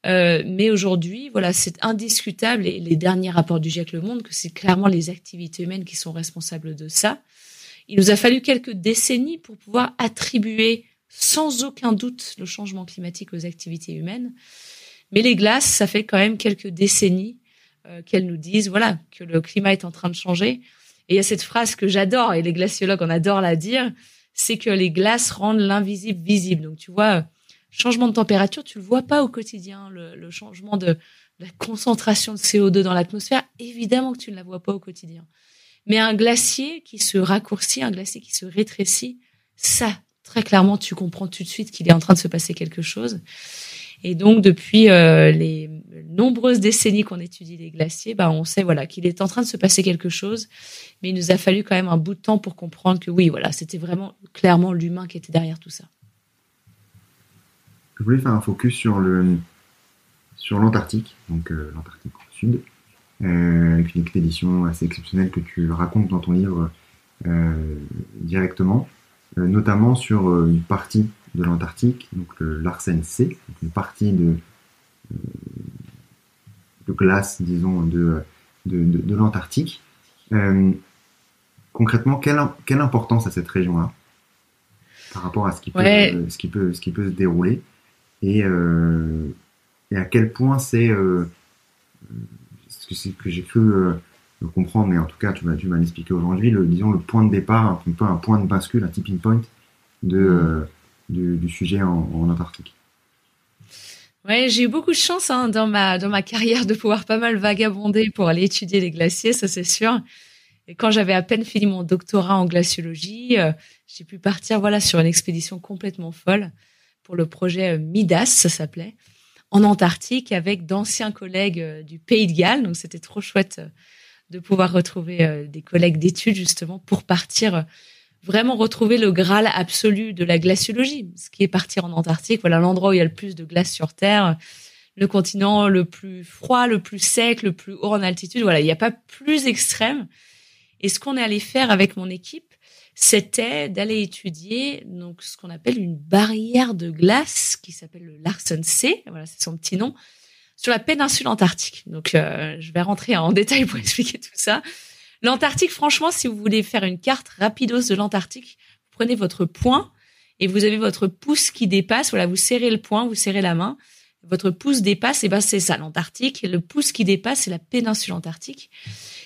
Euh, mais aujourd'hui, voilà, c'est indiscutable et les derniers rapports du GIEC Le Monde que c'est clairement les activités humaines qui sont responsables de ça. Il nous a fallu quelques décennies pour pouvoir attribuer sans aucun doute le changement climatique aux activités humaines. Mais les glaces, ça fait quand même quelques décennies euh, qu'elles nous disent voilà que le climat est en train de changer. Et il y a cette phrase que j'adore, et les glaciologues en adorent la dire, c'est que les glaces rendent l'invisible visible. Donc tu vois, changement de température, tu le vois pas au quotidien, le, changement de, la concentration de CO2 dans l'atmosphère, évidemment que tu ne la vois pas au quotidien. Mais un glacier qui se raccourcit, un glacier qui se rétrécit, ça, très clairement, tu comprends tout de suite qu'il est en train de se passer quelque chose. Et donc, depuis euh, les nombreuses décennies qu'on étudie les glaciers, bah, on sait voilà qu'il est en train de se passer quelque chose. Mais il nous a fallu quand même un bout de temps pour comprendre que oui, voilà, c'était vraiment clairement l'humain qui était derrière tout ça. Je voulais faire un focus sur le sur l'Antarctique, donc euh, l'Antarctique au sud, euh, avec une expédition assez exceptionnelle que tu racontes dans ton livre directement, notamment sur une partie de l'Antarctique, donc l'Arsène C, une partie de, euh, de glace, disons, de, de, l'Antarctique. Euh, concrètement, quelle, quelle importance a cette région-là par rapport à ce qui peut, ce qui peut, ce qui peut se dérouler? Et, euh, et à quel point c'est ce que, j'ai pu comprendre, mais en tout cas, tu vas, tu vas l'expliquer aujourd'hui, le, disons, le point de départ, un peu un point de bascule, un tipping point du, sujet en, Antarctique. Ouais, j'ai eu beaucoup de chance hein, dans ma carrière de pouvoir pas mal vagabonder pour aller étudier les glaciers, ça c'est sûr. Et quand j'avais à peine fini mon doctorat en glaciologie, euh, j'ai pu partir voilà sur une expédition complètement folle pour le projet euh, Midas, ça s'appelait, en Antarctique avec d'anciens collègues euh, du Pays de Galles. Donc c'était trop chouette de pouvoir retrouver des collègues d'études justement pour partir vraiment retrouver le graal absolu de la glaciologie, ce qui est partir en Antarctique, voilà l'endroit où il y a le plus de glace sur Terre, le continent le plus froid, le plus sec, le plus haut en altitude. Voilà, il n'y a pas plus extrême. Et ce qu'on est allé faire avec mon équipe, c'était d'aller étudier donc ce qu'on appelle une barrière de glace qui s'appelle le Larsen C. Voilà, c'est son petit nom sur la péninsule antarctique. Donc, euh, je vais rentrer en détail pour expliquer tout ça. L'Antarctique, franchement, si vous voulez faire une carte rapidos de l'Antarctique, vous prenez votre poing et vous avez votre pouce qui dépasse. Voilà, vous serrez le poing, vous serrez la main votre pouce dépasse, et ben c'est ça l'Antarctique. Le pouce qui dépasse, c'est la péninsule antarctique.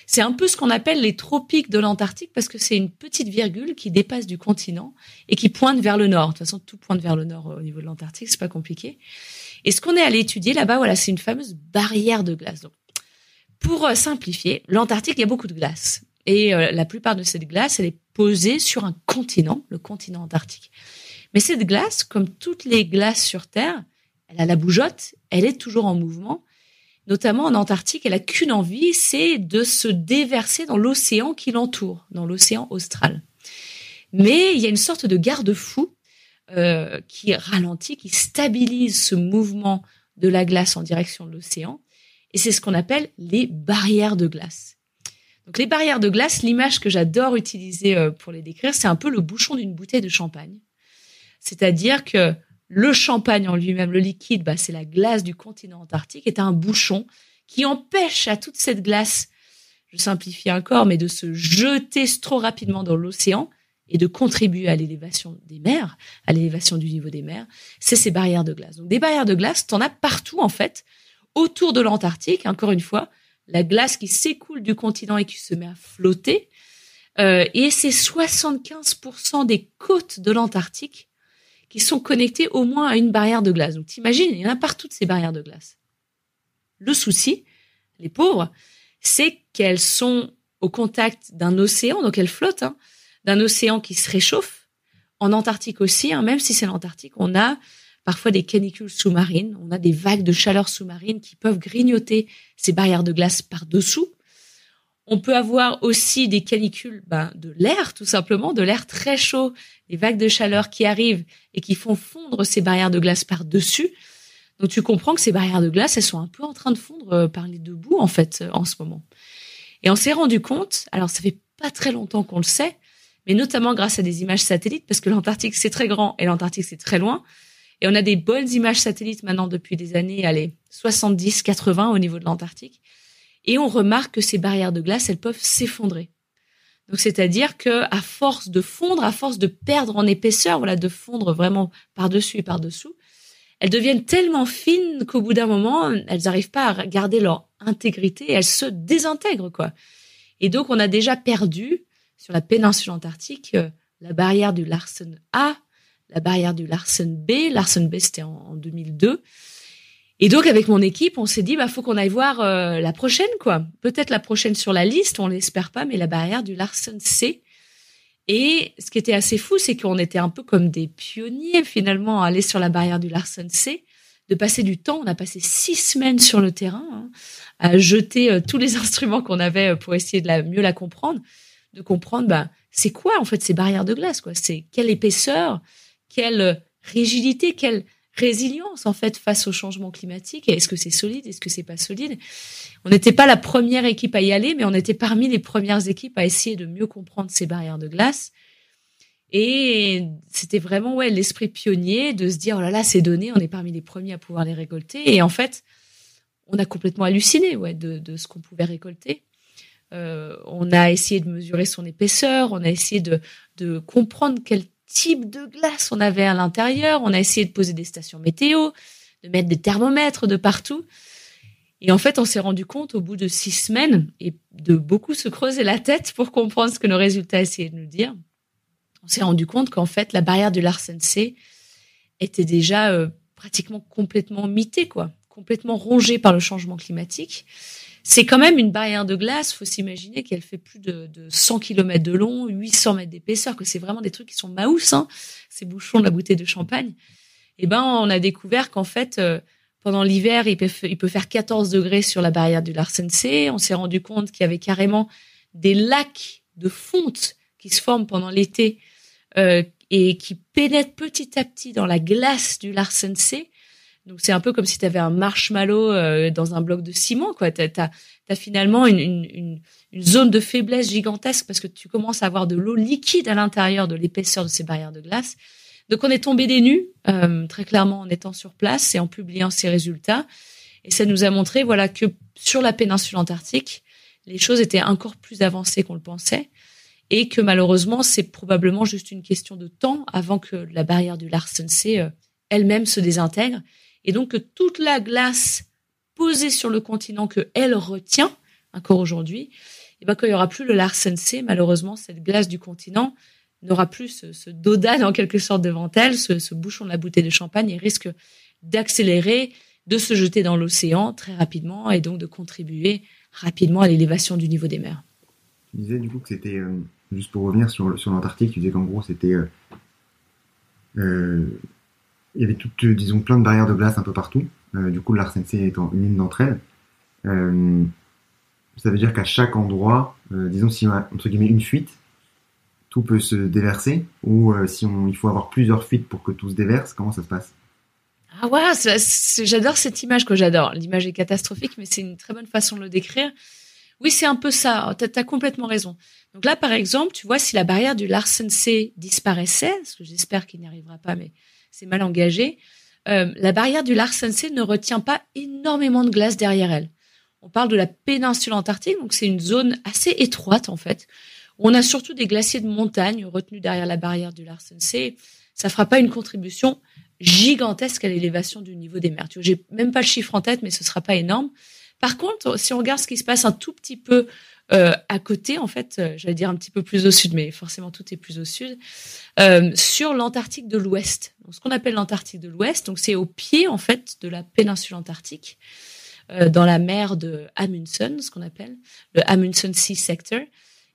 C'est un peu ce qu'on appelle les tropiques de l'Antarctique parce que c'est une petite virgule qui dépasse du continent et qui pointe vers le nord. De toute façon, tout pointe vers le nord au niveau de l'Antarctique, c'est pas compliqué. Et ce qu'on est allé étudier là-bas, voilà, c'est une fameuse barrière de glace. Pour euh, simplifier, l'Antarctique, il y a beaucoup de glace. Et euh, la plupart de cette glace, elle est posée sur un continent, le continent antarctique. Mais cette glace, comme toutes les glaces sur Terre, elle a la bougeotte, elle est toujours en mouvement. Notamment en Antarctique, elle a qu'une envie, c'est de se déverser dans l'océan qui l'entoure, dans l'océan austral. Mais il y a une sorte de garde-fou euh, qui ralentit, qui stabilise ce mouvement de la glace en direction de l'océan. Et c'est ce qu'on appelle les barrières de glace. Donc les barrières de glace, l'image que j'adore utiliser euh, pour les décrire, c'est un peu le bouchon d'une bouteille de champagne. C'est-à-dire que le champagne en lui-même, le liquide, bah, c'est la glace du continent antarctique, est un bouchon qui empêche à toute cette glace, je simplifie encore, mais de se jeter trop rapidement dans l'océan et de contribuer à l'élévation des mers, à l'élévation du niveau des mers, c'est ces barrières de glace. Donc des barrières de glace, t'en as partout en fait, autour de l'Antarctique, encore une fois, la glace qui s'écoule du continent et qui se met à flotter. Euh, et c'est 75% des côtes de l'Antarctique qui sont connectés au moins à une barrière de glace. Donc t'imagines, il y en a partout ces barrières de glace. Le souci, les pauvres, c'est qu'elles sont au contact d'un océan, donc elles flottent, hein, d'un océan qui se réchauffe. En Antarctique aussi, hein, même si c'est l'Antarctique, on a parfois des canicules sous-marines, on a des vagues de chaleur sous-marine qui peuvent grignoter ces barrières de glace par-dessous. On peut avoir aussi des canicules ben, de l'air, tout simplement, de l'air très chaud, des vagues de chaleur qui arrivent et qui font fondre ces barrières de glace par-dessus. Donc tu comprends que ces barrières de glace, elles sont un peu en train de fondre euh, par les deux bouts, en fait, euh, en ce moment. Et on s'est rendu compte, alors ça fait pas très longtemps qu'on le sait, mais notamment grâce à des images satellites, parce que l'Antarctique c'est très grand et l'Antarctique c'est très loin. Et on a des bonnes images satellites maintenant depuis des années, allez, 70, 80 au niveau de l'Antarctique et on remarque que ces barrières de glace, elles peuvent s'effondrer. Donc c'est-à-dire que à force de fondre, à force de perdre en épaisseur, voilà, de fondre vraiment par-dessus et par-dessous, elles deviennent tellement fines qu'au bout d'un moment, elles n'arrivent pas à garder leur intégrité, elles se désintègrent quoi. Et donc on a déjà perdu sur la péninsule antarctique euh, la barrière du Larsen A, la barrière du Larsen B, Larsen B c'était en 2002 et donc avec mon équipe, on s'est dit bah faut qu'on aille voir euh, la prochaine quoi. Peut-être la prochaine sur la liste, on l'espère pas, mais la barrière du Larsen C. Et ce qui était assez fou, c'est qu'on était un peu comme des pionniers finalement à aller sur la barrière du Larsen C, de passer du temps. On a passé six semaines sur le terrain hein, à jeter euh, tous les instruments qu'on avait euh, pour essayer de la, mieux la comprendre, de comprendre bah c'est quoi en fait ces barrières de glace quoi? C'est quelle épaisseur, quelle rigidité, quelle résilience en fait face au changement climatique. Est-ce que c'est solide? Est-ce que c'est pas solide? On n'était pas la première équipe à y aller, mais on était parmi les premières équipes à essayer de mieux comprendre ces barrières de glace. Et c'était vraiment ouais l'esprit pionnier de se dire oh là là ces données, on est parmi les premiers à pouvoir les récolter. Et en fait, on a complètement halluciné ouais de, ce qu'on pouvait récolter. Euh, on a essayé de mesurer son épaisseur, on a essayé de, de comprendre quel type de glace on avait à l'intérieur. On a essayé de poser des stations météo, de mettre des thermomètres de partout. Et en fait, on s'est rendu compte au bout de six semaines et de beaucoup se creuser la tête pour comprendre ce que nos résultats essayaient de nous dire. On s'est rendu compte qu'en fait, la barrière du Larsen C était déjà euh, pratiquement complètement mitée, quoi, complètement rongée par le changement climatique. C'est quand même une barrière de glace. Faut s'imaginer qu'elle fait plus de, de 100 km de long, 800 mètres d'épaisseur, que c'est vraiment des trucs qui sont maous, hein, ces bouchons de la bouteille de champagne. Eh ben, on a découvert qu'en fait, euh, pendant l'hiver, il peut, il peut faire 14 degrés sur la barrière du Larsen On s'est rendu compte qu'il y avait carrément des lacs de fonte qui se forment pendant l'été euh, et qui pénètrent petit à petit dans la glace du Larsen donc c'est un peu comme si tu avais un marshmallow euh, dans un bloc de ciment, quoi. T'as as, finalement une, une, une, zone de faiblesse gigantesque parce que tu commences à avoir de l'eau liquide à l'intérieur de l'épaisseur de ces barrières de glace. Donc on est tombé des nues, euh, très clairement en étant sur place et en publiant ces résultats. Et ça nous a montré, voilà, que sur la péninsule antarctique, les choses étaient encore plus avancées qu'on le pensait et que malheureusement, c'est probablement juste une question de temps avant que la barrière du Larsen euh, elle-même se désintègre et donc que toute la glace posée sur le continent que elle retient encore aujourd'hui, et ben quand il y aura plus le Larsen C, malheureusement cette glace du continent n'aura plus ce, ce dodane en quelque sorte devant elle, ce, bouchon de la bouteille de champagne et risque d'accélérer, de se jeter dans l'océan très rapidement et donc de contribuer rapidement à l'élévation du niveau des mers. Tu disais du coup que c'était, euh, juste pour revenir sur, sur l'Antarctique, tu disais qu'en gros c'était euh, euh, il y avait euh, disons, plein de barrières de glace un peu partout. Euh, du coup, l'Arsensee étant une d'entre elles. Euh, ça veut dire qu'à chaque endroit, disons, si on a, entre guillemets, une fuite, tout peut se déverser ou si on, il faut avoir plusieurs fuites pour que tout se déverse, comment ça se passe? Ah ouais, j'adore cette image que j'adore. L'image est catastrophique, mais c'est une très bonne façon de le décrire. Oui, c'est un peu ça. Tu as, complètement raison. Donc là, par exemple, tu vois, si la barrière du Larsen C disparaissait, ce que j'espère qu'il n'y arrivera pas, mais c'est mal engagé. Euh, la barrière du Larsen ne retient pas énormément de glace derrière elle. On parle de la péninsule antarctique, donc c'est une zone assez étroite en fait. On a surtout des glaciers de montagne retenus derrière la barrière du Larsen Ça fera pas une contribution gigantesque à l'élévation du niveau des mers. J'ai même pas le chiffre en tête, mais ce sera pas énorme. Par contre, si on regarde ce qui se passe un tout petit peu euh, à côté, en fait, euh, j'allais dire un petit peu plus au sud, mais forcément tout est plus au sud, euh, sur l'Antarctique de l'Ouest. Ce qu'on appelle l'Antarctique de l'Ouest, donc c'est au pied en fait de la péninsule antarctique, euh, dans la mer de Amundsen, ce qu'on appelle le Amundsen Sea Sector.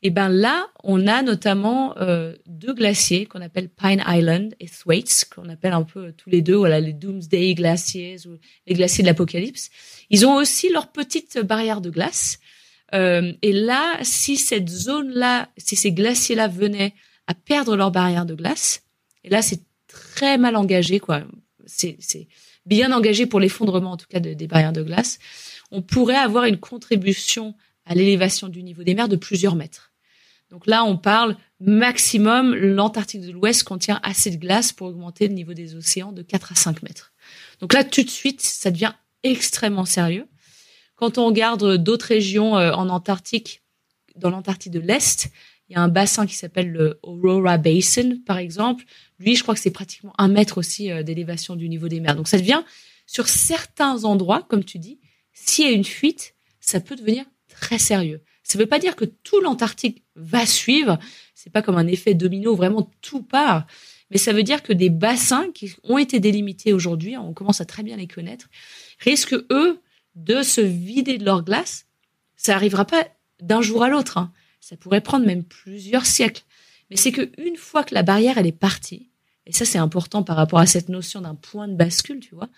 Et ben là, on a notamment euh, deux glaciers qu'on appelle Pine Island et Thwaites, qu'on appelle un peu tous les deux, voilà, les Doomsday Glaciers ou les glaciers de l'apocalypse. Ils ont aussi leur petite barrière de glace euh, et là, si cette zone-là, si ces glaciers-là venaient à perdre leur barrière de glace, et là, c'est très mal engagé, quoi. C'est bien engagé pour l'effondrement, en tout cas, des barrières de glace. On pourrait avoir une contribution à l'élévation du niveau des mers de plusieurs mètres. Donc là, on parle maximum, l'Antarctique de l'Ouest contient assez de glace pour augmenter le niveau des océans de 4 à 5 mètres. Donc là, tout de suite, ça devient extrêmement sérieux. Quand on regarde d'autres régions euh, en Antarctique, dans l'Antarctique de l'Est, il y a un bassin qui s'appelle le Aurora Basin, par exemple. Lui, je crois que c'est pratiquement un mètre aussi euh, d'élévation du niveau des mers. Donc ça devient, sur certains endroits, comme tu dis, s'il y a une fuite, ça peut devenir très sérieux. Ça ne veut pas dire que tout l'Antarctique va suivre. C'est pas comme un effet domino, vraiment tout part. Mais ça veut dire que des bassins qui ont été délimités aujourd'hui, on commence à très bien les connaître, risquent eux de se vider de leur glace, ça arrivera pas d'un jour à l'autre. Hein. Ça pourrait prendre même plusieurs siècles. Mais c'est que une fois que la barrière elle est partie, et ça c'est important par rapport à cette notion d'un point de bascule, tu vois.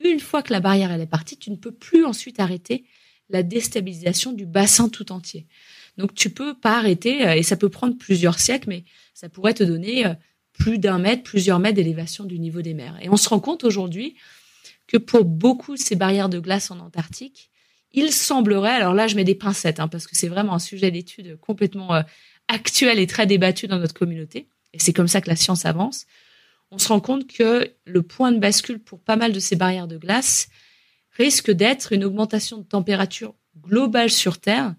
Une fois que la barrière elle est partie, tu ne peux plus ensuite arrêter la déstabilisation du bassin tout entier. Donc tu peux pas arrêter euh, et ça peut prendre plusieurs siècles, mais ça pourrait te donner euh, plus d'un mètre, plusieurs mètres d'élévation du niveau des mers. Et on se rend compte aujourd'hui que pour beaucoup de ces barrières de glace en Antarctique, il semblerait, alors là je mets des pincettes, hein, parce que c'est vraiment un sujet d'étude complètement euh, actuel et très débattu dans notre communauté, et c'est comme ça que la science avance, on se rend compte que le point de bascule pour pas mal de ces barrières de glace risque d'être une augmentation de température globale sur Terre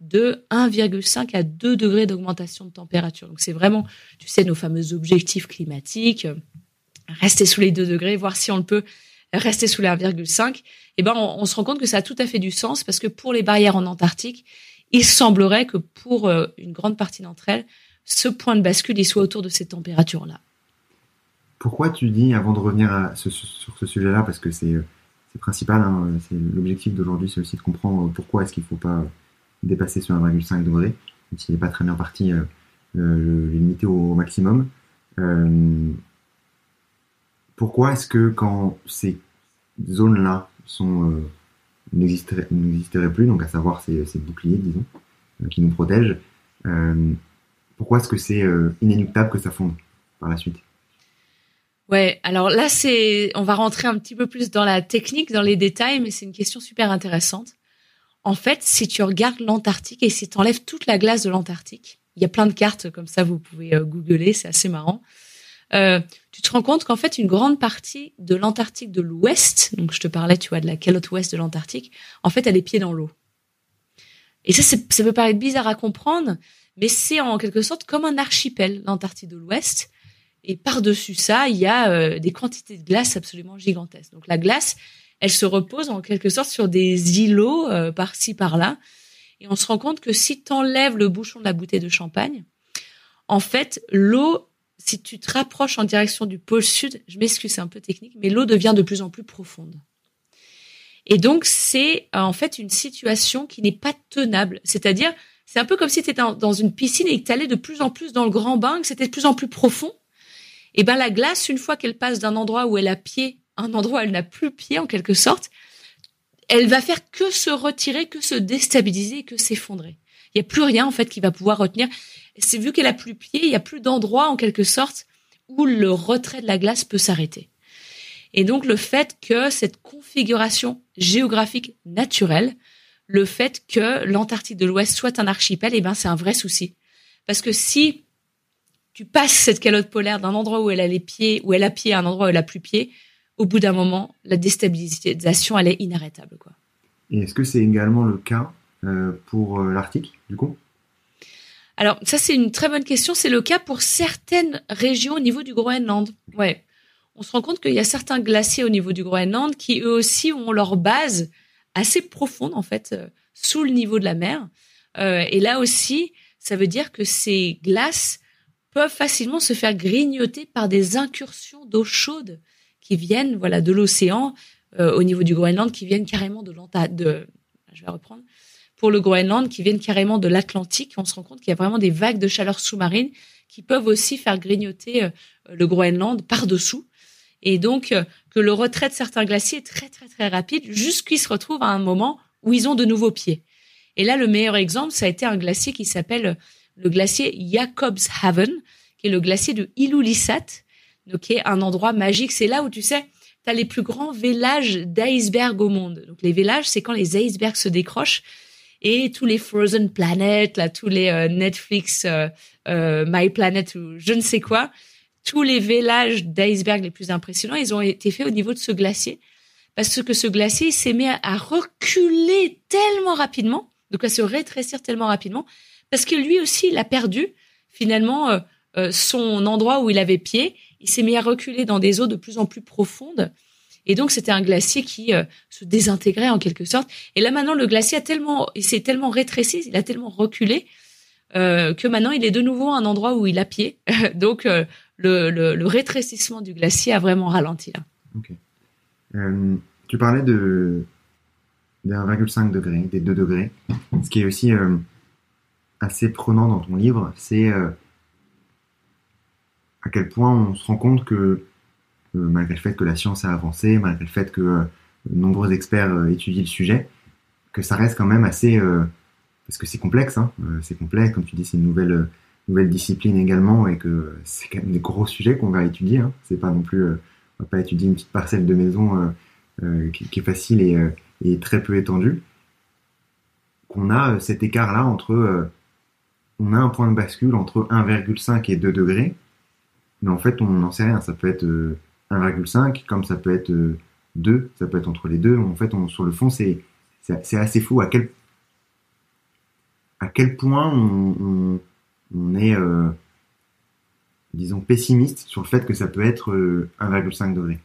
de 1,5 à 2 degrés d'augmentation de température. Donc c'est vraiment, tu sais, nos fameux objectifs climatiques, euh, rester sous les 2 degrés, voir si on le peut rester sous les 1,5, eh ben on, se rend compte que ça a tout à fait du sens parce que pour les barrières en Antarctique, il semblerait que pour euh, une grande partie d'entre elles, ce point de bascule il soit autour de ces températures-là. Pourquoi tu dis, avant de revenir sur ce sujet-là, parce que c'est c'est principal. Hein, c'est l'objectif d'aujourd'hui, c'est aussi de comprendre pourquoi est-ce qu'il ne faut pas dépasser ce 1,5 degré, même s'il n'est pas très bien parti, euh, euh, limiter au, maximum. Euh, pourquoi est-ce que quand ces zones-là sont euh, n'existeraient plus, donc à savoir ces, boucliers, disons, qui nous protègent, pourquoi est-ce que c'est inéluctable que ça fonde par la suite? Ouais, alors là c'est, on va rentrer un petit peu plus dans la technique, dans les détails, mais c'est une question super intéressante. En fait, si tu regardes l'Antarctique et si tu enlèves toute la glace de l'Antarctique, il y a plein de cartes comme ça, vous pouvez euh, googler, c'est assez marrant. Euh, tu te rends compte qu'en fait, une grande partie de l'Antarctique de l'Ouest, donc je te parlais, tu vois, de la calotte ouest de l'Antarctique, en fait, elle est pieds dans l'eau. Et ça, ça peut paraître bizarre à comprendre, mais c'est en quelque sorte comme un archipel, l'Antarctique de l'Ouest. Et par-dessus ça, il y a euh, des quantités de glace absolument gigantesques. Donc la glace, elle se repose en quelque sorte sur des îlots euh, par-ci par-là. Et on se rend compte que si tu enlèves le bouchon de la bouteille de champagne, en fait, l'eau, si tu te rapproches en direction du pôle sud, je m'excuse, c'est un peu technique, mais l'eau devient de plus en plus profonde. Et donc, c'est euh, en fait une situation qui n'est pas tenable. C'est-à-dire, c'est un peu comme si tu étais dans une piscine et que tu allais de plus en plus dans le grand bain, que c'était de plus en plus profond. Et ben la glace, une fois qu'elle passe d'un endroit où elle a pied un endroit où elle n'a plus pied en quelque sorte, elle va faire que se retirer, que se déstabiliser, que s'effondrer. Il n'y a plus rien en fait qui va pouvoir retenir. C'est vu qu'elle a plus pied, il n'y a plus d'endroit en quelque sorte où le retrait de la glace peut s'arrêter. Et donc le fait que cette configuration géographique naturelle, le fait que l'Antarctique de l'Ouest soit un archipel, eh ben c'est un vrai souci. Parce que si tu passes cette calotte polaire d'un endroit où elle a les pieds, où elle a pied à un endroit où elle a plus pied, au bout d'un moment, la déstabilisation, elle est inarrêtable. Quoi. Et est-ce que c'est également le cas euh, pour euh, l'Arctique, du coup? Alors, ça, c'est une très bonne question. C'est le cas pour certaines régions au niveau du Groenland. Ouais. On se rend compte qu'il y a certains glaciers au niveau du Groenland qui, eux aussi, ont leur base assez profonde, en fait, euh, sous le niveau de la mer. et là aussi, ça veut dire que ces glaces peuvent facilement se faire grignoter par des incursions d'eau chaude qui viennent voilà de l'océan euh, au niveau du Groenland qui viennent carrément de l'Antarctique je vais reprendre pour le Groenland qui viennent carrément de l'Atlantique on se rend compte qu'il y a vraiment des vagues de chaleur sous-marine qui peuvent aussi faire grignoter euh, le Groenland par dessous et donc euh, que le retrait de certains glaciers est très très très rapide jusqu'ils se retrouvent à un moment où ils ont de nouveaux pieds et là le meilleur exemple ça a été un glacier qui s'appelle le glacier Jacobshaven qui est le glacier de Ilulissat qui est un endroit magique. C'est là où tu sais, tu as les plus grands vélages d'icebergs au monde. Donc les vélages, c'est quand les icebergs se décrochent et tous les Frozen Planet, là, tous les euh, Netflix, euh, euh, My Planet ou je ne sais quoi, tous les vélages d'icebergs les plus impressionnants, ils ont été faits au niveau de ce glacier. Parce que ce glacier s'est mis à reculer tellement rapidement, donc à se rétrécir tellement rapidement, parce que lui aussi, il a perdu finalement son endroit où il avait pied il s'est mis à reculer dans des eaux de plus en plus profondes. Et donc c'était un glacier qui euh, se désintégrait en quelque sorte. Et là maintenant le glacier a tellement, il s'est tellement rétréci, il a tellement reculé euh, que maintenant il est de nouveau un endroit où il a pied. donc euh, le, rétrécissement du glacier a vraiment ralenti là. tu parlais de des 1,5 degré, des 2 degrés. Ce qui est aussi assez prenant dans ton livre, c'est à quel point on se rend compte que malgré le fait que la science a avancé, malgré le fait que euh, de nombreux experts euh, étudient le sujet, que ça reste quand même assez parce que c'est complexe, hein, c'est complexe, comme tu dis, c'est une nouvelle discipline également et que c'est quand même des gros sujets qu'on va étudier. Hein. C'est pas non plus, va pas étudier une petite parcelle de maison qui, qui, est facile et, et, très peu étendue. Qu'on a cet écart-là entre, on a un point de bascule entre 1,5 et 2 degrés mais en fait, on n'en sait rien. Ça peut être 1,5, euh, comme ça peut être 2, euh, ça peut être entre les deux. En fait, sur le fond, c'est assez fou à quel, à quel point on, est, euh, disons, pessimiste sur le fait que ça peut être 1,5 degré.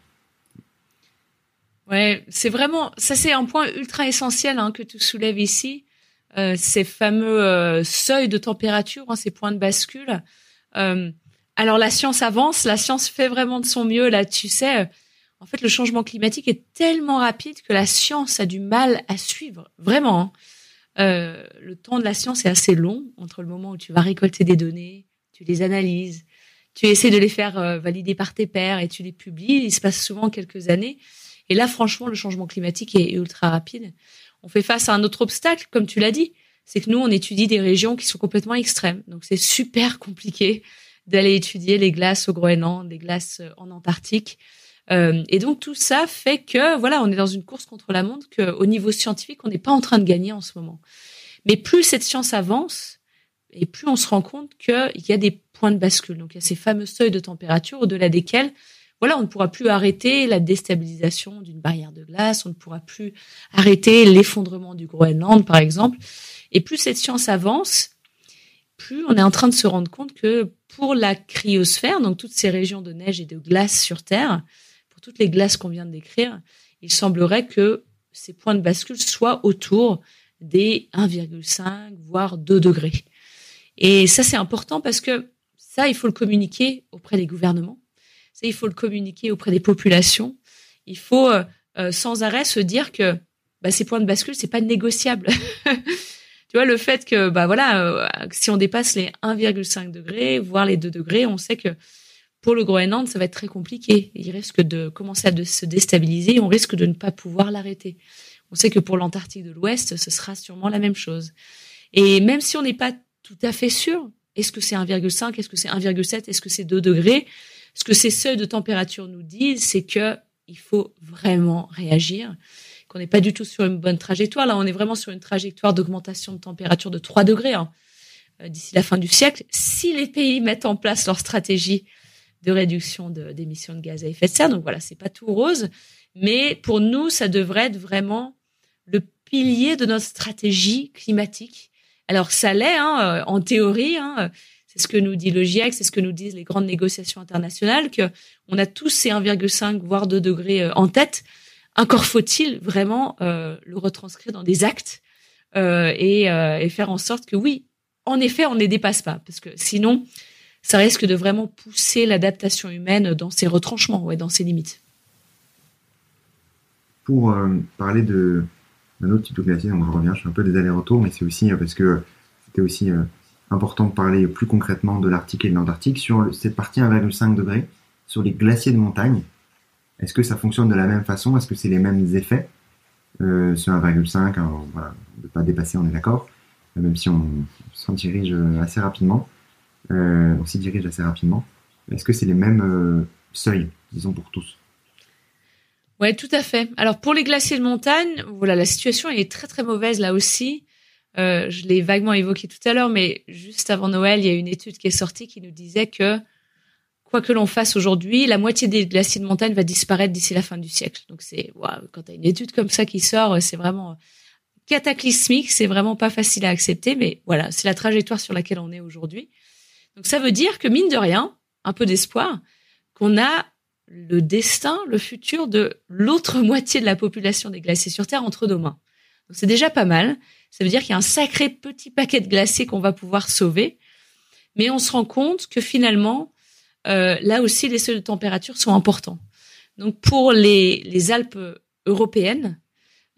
Ouais, c'est vraiment, ça c'est un point ultra essentiel hein, que tu soulèves ici, ces fameux seuils de température, hein, ces points de bascule. Euh, alors la science avance, la science fait vraiment de son mieux là, tu sais. en fait, le changement climatique est tellement rapide que la science a du mal à suivre. Vraiment. Hein. Euh, le temps de la science est assez long entre le moment où tu vas récolter des données, tu les analyses, tu essaies de les faire euh, valider par tes pairs et tu les publies. Il se passe souvent quelques années. Et là, franchement, le changement climatique est ultra rapide. On fait face à un autre obstacle, comme tu l'as dit. C'est que nous, on étudie des régions qui sont complètement extrêmes. Donc, c'est super compliqué d'aller étudier les glaces au Groenland, les glaces euh, en Antarctique. Euh, et donc tout ça fait que voilà, on est dans une course contre la montre qu'au niveau scientifique, on n'est pas en train de gagner en ce moment. Mais plus cette science avance, et plus on se rend compte qu'il y a des points de bascule. Donc il y a ces fameux seuils de température au-delà desquels voilà, on ne pourra plus arrêter la déstabilisation d'une barrière de glace, on ne pourra plus arrêter l'effondrement du Groenland, par exemple. Et plus cette science avance, plus on est en train de se rendre compte que pour la cryosphère, donc toutes ces régions de neige et de glace sur Terre, toutes les glaces qu'on vient de décrire, il semblerait que ces points de bascule soient autour des 1,5 voire 2 degrés. Et ça, c'est important parce que ça, il faut le communiquer auprès des gouvernements. Ça, il faut le communiquer auprès des populations. Il faut euh, euh, sans arrêt se dire que bah, ces points de bascule, c'est pas négociable. tu vois, le fait que, bah voilà, euh, si on dépasse les 1,5 degrés, voire les 2 degrés, on sait que pour le Groenland, ça va être très compliqué. Il risque de commencer à se déstabiliser on risque de ne pas pouvoir l'arrêter. On sait que pour l'Antarctique de l'Ouest, ce sera sûrement la même chose. Et même si on n'est pas tout à fait sûr, est-ce que c'est 1,5, est-ce que c'est 1,7, est-ce que c'est 2 degrés Ce que ces seuils de température nous disent, c'est que il faut vraiment réagir, qu'on n'est pas du tout sur une bonne trajectoire. Là, on est vraiment sur une trajectoire d'augmentation de température de 3 degrés hein, euh, d'ici la fin du siècle. Si les pays mettent en place leur stratégie de réduction d'émissions de, gaz à effet de serre. Donc voilà, c'est pas tout rose, mais pour nous, ça devrait être vraiment le pilier de notre stratégie climatique. Alors ça l'est, hein, euh, en théorie. Hein, c'est ce que nous dit le GIEC, c'est ce que nous disent les grandes négociations internationales, que on a tous ces 1,5 voire 2 degrés euh, en tête. Encore faut-il vraiment euh, le retranscrire dans des actes et, et, faire en sorte que oui, en effet, on ne les dépasse pas, parce que sinon, ça risque de vraiment pousser l'adaptation humaine dans ses retranchements, ouais, dans ses limites. Pour euh, parler de d'un autre type de glacier, donc je reviens, je fais un peu des allers-retours, mais c'est aussi euh, parce que c'était aussi euh, important de parler plus concrètement de l'Arctique et de l'Antarctique sur cette partie 1,5 degré, sur les glaciers de montagne. Est-ce que ça fonctionne de la même façon? Est-ce que c'est les mêmes effets? Euh, Ce 1,5, voilà, ne pas dépasser, on est d'accord, même si on s'en dirige assez rapidement euh, on s'y dirige assez rapidement. Est-ce que c'est les mêmes euh, seuils, disons, pour tous? Ouais, tout à fait. Alors pour les glaciers de montagne, voilà, la situation est très très mauvaise là aussi. Euh, je l'ai vaguement évoqué tout à l'heure, mais juste avant Noël, il y a une étude qui est sortie qui nous disait que quoi que l'on fasse aujourd'hui, la moitié des glaciers de montagne va disparaître d'ici la fin du siècle. Donc c'est quand tu une étude comme ça qui sort, c'est vraiment cataclysmique, c'est vraiment pas facile à accepter, mais voilà, c'est la trajectoire sur laquelle on est aujourd'hui. Donc ça veut dire que mine de rien, un peu d'espoir, qu'on a le destin, le futur de l'autre moitié de la population des glaciers sur Terre entre nos mains. Donc c'est déjà pas mal. Ça veut dire qu'il y a un sacré petit paquet de glaciers qu'on va pouvoir sauver. Mais on se rend compte que finalement, euh, là aussi, les seuils de température sont importants. Donc pour les, Alpes européennes,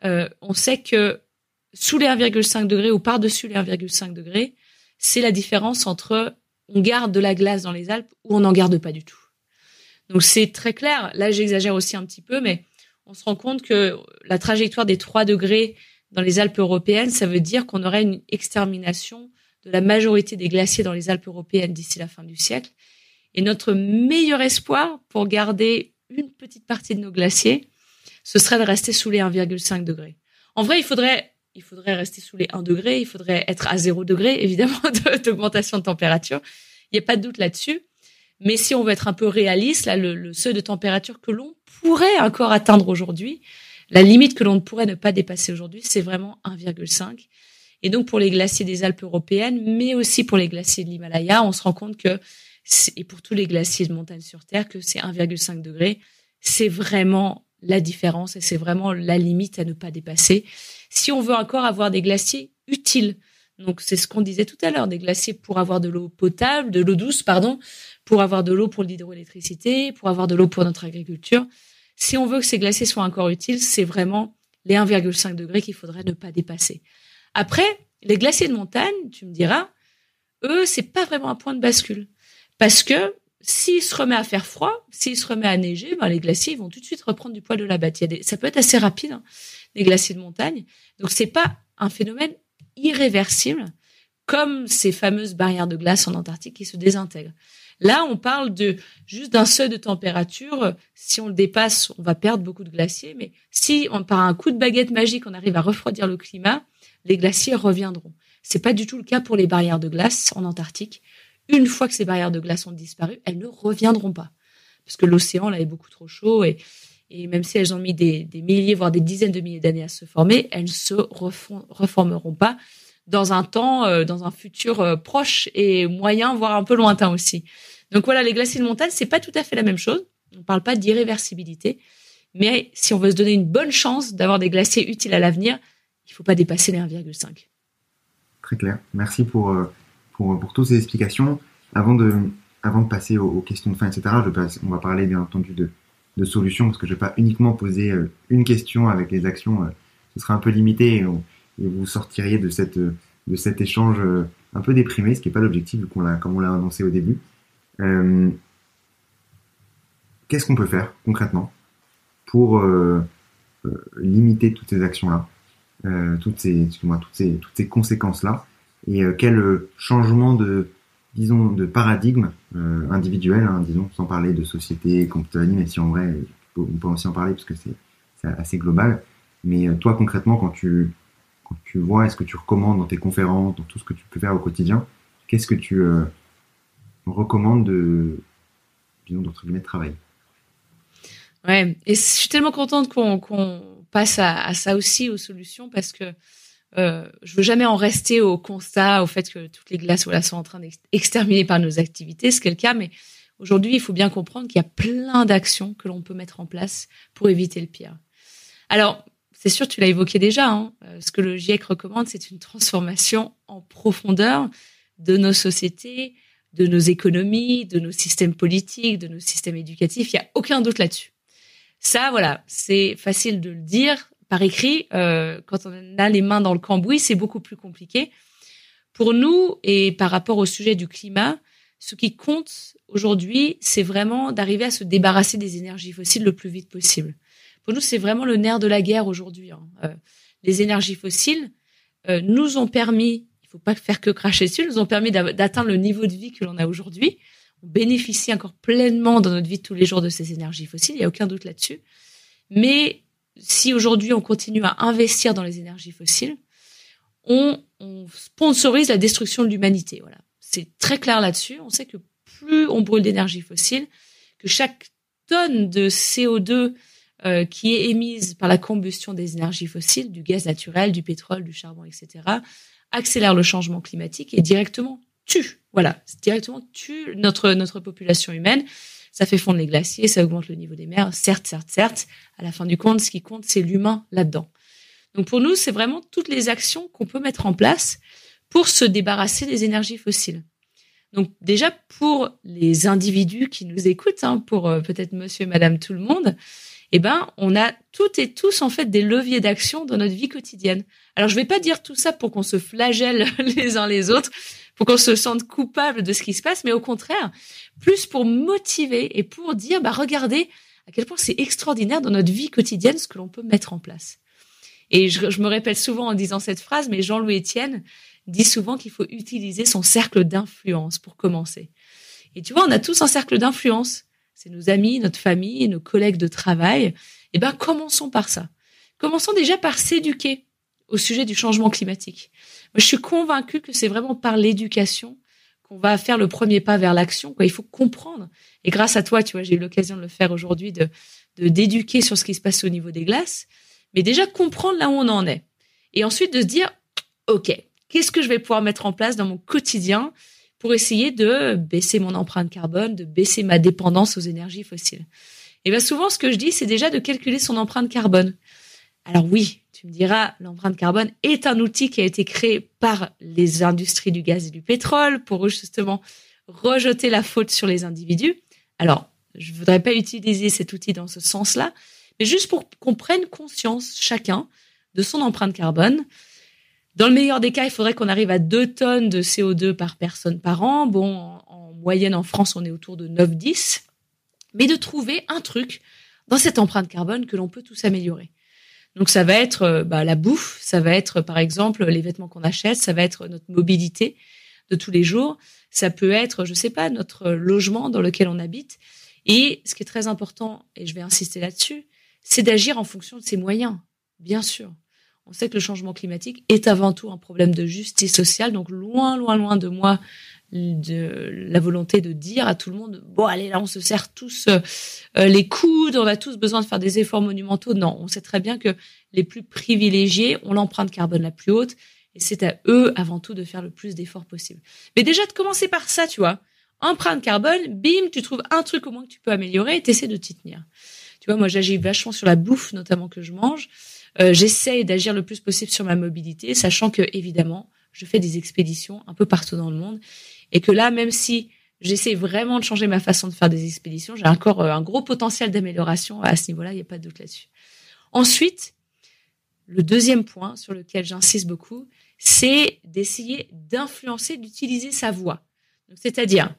euh, on sait que sous les 1,5 degrés ou par-dessus les 1,5 degrés, c'est la différence entre on garde de la glace dans les Alpes ou on n'en garde pas du tout. Donc c'est très clair. Là, j'exagère aussi un petit peu, mais on se rend compte que la trajectoire des 3 degrés dans les Alpes européennes, ça veut dire qu'on aurait une extermination de la majorité des glaciers dans les Alpes européennes d'ici la fin du siècle. Et notre meilleur espoir pour garder une petite partie de nos glaciers, ce serait de rester sous les 1,5 degrés. En vrai, il faudrait il faudrait rester sous les 1 degré, il faudrait être à 0 degré, évidemment, d'augmentation de température. Il n'y a pas de doute là-dessus. Mais si on veut être un peu réaliste, là, le, seuil de température que l'on pourrait encore atteindre aujourd'hui, la limite que l'on ne pourrait ne pas dépasser aujourd'hui, c'est vraiment 1,5. Et donc, pour les glaciers des Alpes européennes, mais aussi pour les glaciers de l'Himalaya, on se rend compte que, et pour tous les glaciers de montagne sur Terre, que c'est 1,5 degré. C'est vraiment la différence et c'est vraiment la limite à ne pas dépasser si on veut encore avoir des glaciers utiles. Donc c'est ce qu'on disait tout à l'heure, des glaciers pour avoir de l'eau potable, de l'eau douce, pardon, pour avoir de l'eau pour l'hydroélectricité, pour avoir de l'eau pour notre agriculture. si on veut que ces glaciers soient encore utiles, c'est vraiment les 1,5 degrés qu'il faudrait ne pas dépasser. Après, les glaciers de montagne, tu me diras, eux, c'est pas vraiment un point de bascule. Parce que s'il se remet à faire froid, s'il se remet à neiger, ben, les glaciers vont tout de suite reprendre du poil de la bête. ça peut être assez rapide, hein, les glaciers de montagne. Donc c'est pas un phénomène irréversible comme ces fameuses barrières de glace en Antarctique qui se désintègrent. Là, on parle de juste d'un seuil de température. Si on le dépasse, on va perdre beaucoup de glaciers. Mais si on, par un coup de baguette magique, on arrive à refroidir le climat, les glaciers reviendront. C'est pas du tout le cas pour les barrières de glace en Antarctique. Une fois que ces barrières de glace ont disparu, elles ne reviendront pas. Parce que l'océan, là, est beaucoup trop chaud et, et même si elles ont mis des, milliers, voire des dizaines de milliers d'années à se former, elles ne se reformeront pas dans un temps, euh, dans un futur euh, proche et moyen, voire un peu lointain aussi. Donc voilà, les glaciers de montagne, c'est pas tout à fait la même chose. On parle pas d'irréversibilité, mais si on veut se donner une bonne chance d'avoir des glaciers utiles à l'avenir, il faut pas dépasser les 1,5. Très clair. Merci pour, euh, pour, toutes ces explications. Avant de, passer aux, questions de fin, etc., on va parler bien entendu de, solutions parce que je vais pas uniquement poser une question avec les actions. ce sera un peu limité et, vous sortiriez de de cet échange euh, un peu déprimé, ce qui n'est pas l'objectif, qu'on comme on l'a annoncé au début. Euh, qu'est-ce qu'on peut faire concrètement pour euh, limiter toutes ces actions-là, toutes ces conséquences-là, et quel changement de, disons, de paradigme individuel, hein, disons, sans parler de société, compagnie, mais si en vrai, on peut aussi en parler parce que c'est, assez global. Mais toi, concrètement, quand tu tu vois, est-ce que tu recommandes dans tes conférences, dans tout ce que tu peux faire au quotidien, qu'est-ce que tu euh, recommandes de, disons, d'entre guillemets, travail Ouais, et je suis tellement contente qu'on passe à, ça aussi, aux solutions, parce que euh, je veux jamais en rester au constat, au fait que toutes les glaces voilà, sont en train d'exterminer par nos activités, ce qui le cas, mais aujourd'hui, il faut bien comprendre qu'il y a plein d'actions que l'on peut mettre en place pour éviter le pire. Alors, c'est sûr, tu l'as évoqué déjà. Hein. Euh, ce que le GIEC recommande, c'est une transformation en profondeur de nos sociétés, de nos économies, de nos systèmes politiques, de nos systèmes éducatifs. Il n'y a aucun doute là-dessus. Ça, voilà, c'est facile de le dire par écrit. Euh, quand on a les mains dans le cambouis, c'est beaucoup plus compliqué. Pour nous, et par rapport au sujet du climat, ce qui compte aujourd'hui, c'est vraiment d'arriver à se débarrasser des énergies fossiles le plus vite possible. Pour nous, c'est vraiment le nerf de la guerre aujourd'hui. Hein. Euh, les énergies fossiles euh, nous ont permis, il faut pas faire que cracher dessus, nous ont permis d'atteindre le niveau de vie que l'on a aujourd'hui. On bénéficie encore pleinement dans notre vie de tous les jours de ces énergies fossiles, il n'y a aucun doute là-dessus. Mais si aujourd'hui on continue à investir dans les énergies fossiles, on, on sponsorise la destruction de l'humanité. Voilà, c'est très clair là-dessus. On sait que plus on brûle d'énergie fossile, que chaque tonne de CO2 euh, qui est émise par la combustion des énergies fossiles, du gaz naturel, du pétrole, du charbon, etc., accélère le changement climatique et directement tue, voilà, directement tue notre notre population humaine. Ça fait fondre les glaciers, ça augmente le niveau des mers, certes, certes, certes. À la fin du compte, ce qui compte, c'est l'humain là-dedans. Donc pour nous, c'est vraiment toutes les actions qu'on peut mettre en place pour se débarrasser des énergies fossiles. Donc déjà pour les individus qui nous écoutent, hein, pour euh, peut-être Monsieur et Madame tout le monde, eh ben, on a toutes et tous en fait des leviers d'action dans notre vie quotidienne. Alors, je vais pas dire tout ça pour qu'on se flagelle les uns les autres, pour qu'on se sente coupable de ce qui se passe, mais au contraire, plus pour motiver et pour dire, bah, regardez à quel point c'est extraordinaire dans notre vie quotidienne ce que l'on peut mettre en place. Et je, me répète souvent en disant cette phrase, mais Jean-Louis Etienne dit souvent qu'il faut utiliser son cercle d'influence pour commencer. Et tu vois, on a tous un cercle d'influence c'est nos amis, notre famille, nos collègues de travail. Eh ben, commençons par ça. Commençons déjà par s'éduquer au sujet du changement climatique. Je suis convaincue que c'est vraiment par l'éducation qu'on va faire le premier pas vers l'action. Il faut comprendre. Et grâce à toi, tu vois, j'ai eu l'occasion de le faire aujourd'hui, de d'éduquer sur ce qui se passe au niveau des glaces, mais déjà comprendre là où on en est. Et ensuite de se dire, OK, qu'est-ce que je vais pouvoir mettre en place dans mon quotidien pour essayer de baisser mon empreinte carbone, de baisser ma dépendance aux énergies fossiles? Et bien souvent, ce que je dis, c'est déjà de calculer son empreinte carbone. Alors oui, tu me diras, l'empreinte carbone est un outil qui a été créé par les industries du gaz et du pétrole pour justement rejeter la faute sur les individus. Alors, Je voudrais pas utiliser cet outil dans ce sens-là, mais juste pour qu'on prenne conscience chacun de son empreinte carbone. Dans le meilleur des cas, il faudrait qu'on arrive à 2 tonnes de CO2 par personne par an. Bon, en, moyenne en France, on est autour de 9-10. Mais de trouver un truc dans cette empreinte carbone que l'on peut tous améliorer. Donc ça va être euh, bah, la bouffe, ça va être par exemple les vêtements qu'on achète, ça va être notre mobilité de tous les jours, ça peut être, je sais pas, notre logement dans lequel on habite. Et ce qui est très important, et je vais insister là-dessus, c'est d'agir en fonction de ses moyens, bien sûr. On sait que le changement climatique est avant tout un problème de justice sociale, donc loin, loin, loin de moi de la volonté de dire à tout le monde bon allez là on se serre tous euh, les coudes on a tous besoin de faire des efforts monumentaux. Non on sait très bien que les plus privilégiés ont l'empreinte carbone la plus haute et c'est à eux avant tout de faire le plus d'efforts possible. Mais déjà de commencer par ça tu vois. Empreinte carbone bim tu trouves un truc au moins que tu peux améliorer et t'essaies de t'y tenir. Tu vois moi j'agis vachement sur la bouffe notamment que je mange. Euh, d'agir le plus possible sur ma mobilité sachant que évidemment je fais des expéditions un peu partout dans le monde et que là, même si j'essaie vraiment de changer ma façon de faire des expéditions, j'ai encore euh, un gros potentiel d'amélioration à ce niveau-là, il n'y a pas de doute là-dessus. Ensuite, le deuxième point sur lequel j'insiste beaucoup, c'est d'essayer d'influencer, d'utiliser sa voix. C'est-à-dire,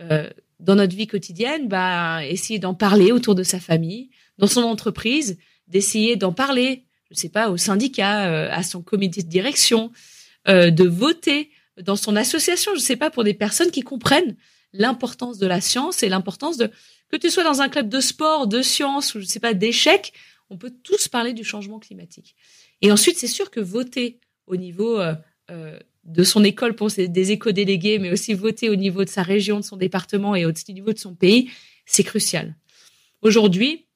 euh, dans notre vie quotidienne, bah, essayer d'en parler autour de sa famille, dans son entreprise, d'essayer d'en parler, je sais pas, au syndicat, euh, à son comité de direction, euh, de voter dans son association, je sais pas, pour des personnes qui comprennent l'importance de la science et l'importance de que tu sois dans un club de sport, de science ou je sais pas d'échecs, on peut tous parler du changement climatique. Et ensuite, c'est sûr que voter au niveau euh, euh, de son école pour des éco-délégués, mais aussi voter au niveau de sa région, de son département et au niveau de son pays, c'est crucial. Aujourd'hui,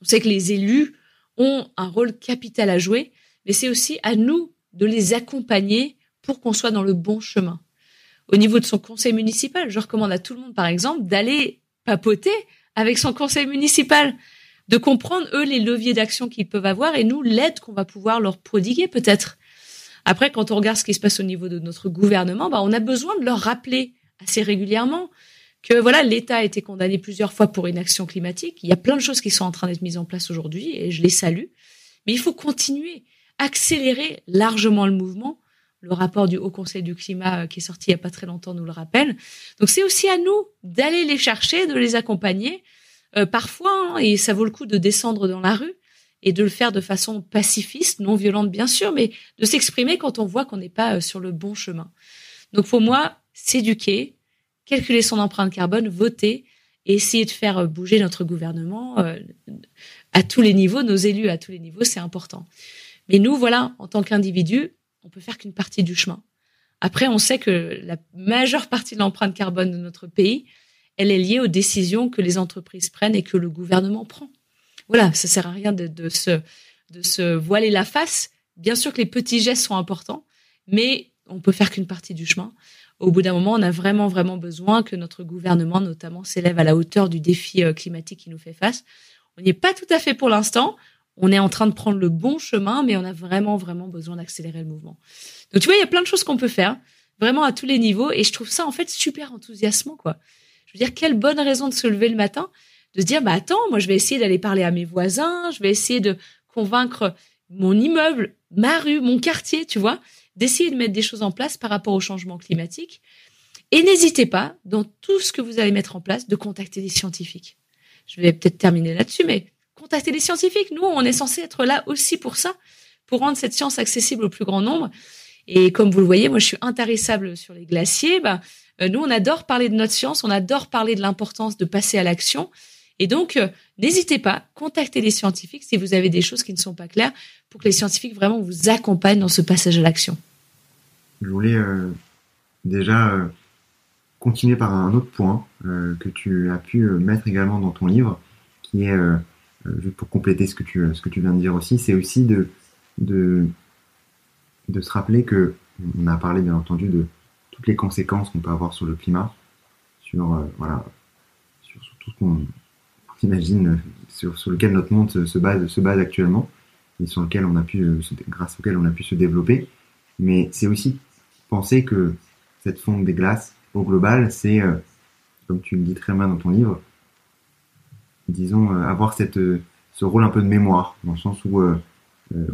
on sait que les élus ont un rôle capital à jouer, mais c'est aussi à nous de les accompagner pour qu'on soit dans le bon chemin. Au niveau de son conseil municipal, je recommande à tout le monde, par exemple, d'aller papoter avec son conseil municipal, de comprendre, eux, les leviers d'action qu'ils peuvent avoir et nous, l'aide qu'on va pouvoir leur prodiguer peut-être. Après, quand on regarde ce qui se passe au niveau de notre gouvernement, bah, on a besoin de leur rappeler assez régulièrement que voilà, l'État a été condamné plusieurs fois pour inaction climatique. Il y a plein de choses qui sont en train d'être mises en place aujourd'hui et je les salue. Mais il faut continuer, accélérer largement le mouvement le rapport du Haut Conseil du climat euh, qui est sorti il y a pas très longtemps nous le rappelle. Donc c'est aussi à nous d'aller les chercher, de les accompagner. Euh, parfois, hein, et ça vaut le coup de descendre dans la rue et de le faire de façon pacifiste, non violente bien sûr, mais de s'exprimer quand on voit qu'on n'est pas euh, sur le bon chemin. Donc pour moi, s'éduquer, calculer son empreinte carbone, voter et essayer de faire bouger notre gouvernement à tous les niveaux, nos élus à tous les niveaux, c'est important. Mais nous, voilà, en tant qu'individus, on peut faire qu'une partie du chemin. Après, on sait que la majeure partie de l'empreinte carbone de notre pays, elle est liée aux décisions que les entreprises prennent et que le gouvernement prend. Voilà, ça sert à rien de, se, de se voiler la face. Bien sûr que les petits gestes sont importants, mais on peut faire qu'une partie du chemin. Au bout d'un moment, on a vraiment, vraiment besoin que notre gouvernement, notamment, s'élève à la hauteur du défi euh, climatique qui nous fait face. On n'y est pas tout à fait pour l'instant on est en train de prendre le bon chemin, mais on a vraiment, vraiment besoin d'accélérer le mouvement. Donc, tu vois, il y a plein de choses qu'on peut faire, vraiment à tous les niveaux, et je trouve ça, en fait, super enthousiasmant, quoi. Je veux dire, quelle bonne raison de se lever le matin, de se dire, bah, attends, moi, je vais essayer d'aller parler à mes voisins, je vais essayer de convaincre mon immeuble, ma rue, mon quartier, tu vois, d'essayer de mettre des choses en place par rapport au changement climatique. Et n'hésitez pas, dans tout ce que vous allez mettre en place, de contacter des scientifiques. Je vais peut-être terminer là-dessus, mais contacter les scientifiques. Nous, on est censé être là aussi pour ça, pour rendre cette science accessible au plus grand nombre. Et comme vous le voyez, moi, je suis intarissable sur les glaciers. Bah, euh, nous, on adore parler de notre science, on adore parler de l'importance de passer à l'action. Et donc, euh, n'hésitez pas, contactez les scientifiques si vous avez des choses qui ne sont pas claires, pour que les scientifiques vraiment vous accompagnent dans ce passage à l'action. Je voulais euh, déjà continuer par un autre point que tu as pu mettre également dans ton livre, qui est juste pour compléter ce que tu, ce que tu viens de dire aussi, c'est aussi de, de, de se rappeler que, on a parlé bien entendu de toutes les conséquences qu'on peut avoir sur le climat, sur, euh, voilà, sur, tout ce qu'on imagine, sur, sur, lequel notre monde se, base, se base actuellement, et sur lequel on a pu, euh, grâce auquel on a pu se développer. Mais c'est aussi penser que cette fonte des glaces, au global, c'est, comme tu le dis très bien dans ton livre, disons, avoir cette, ce rôle un peu de mémoire, dans le sens où,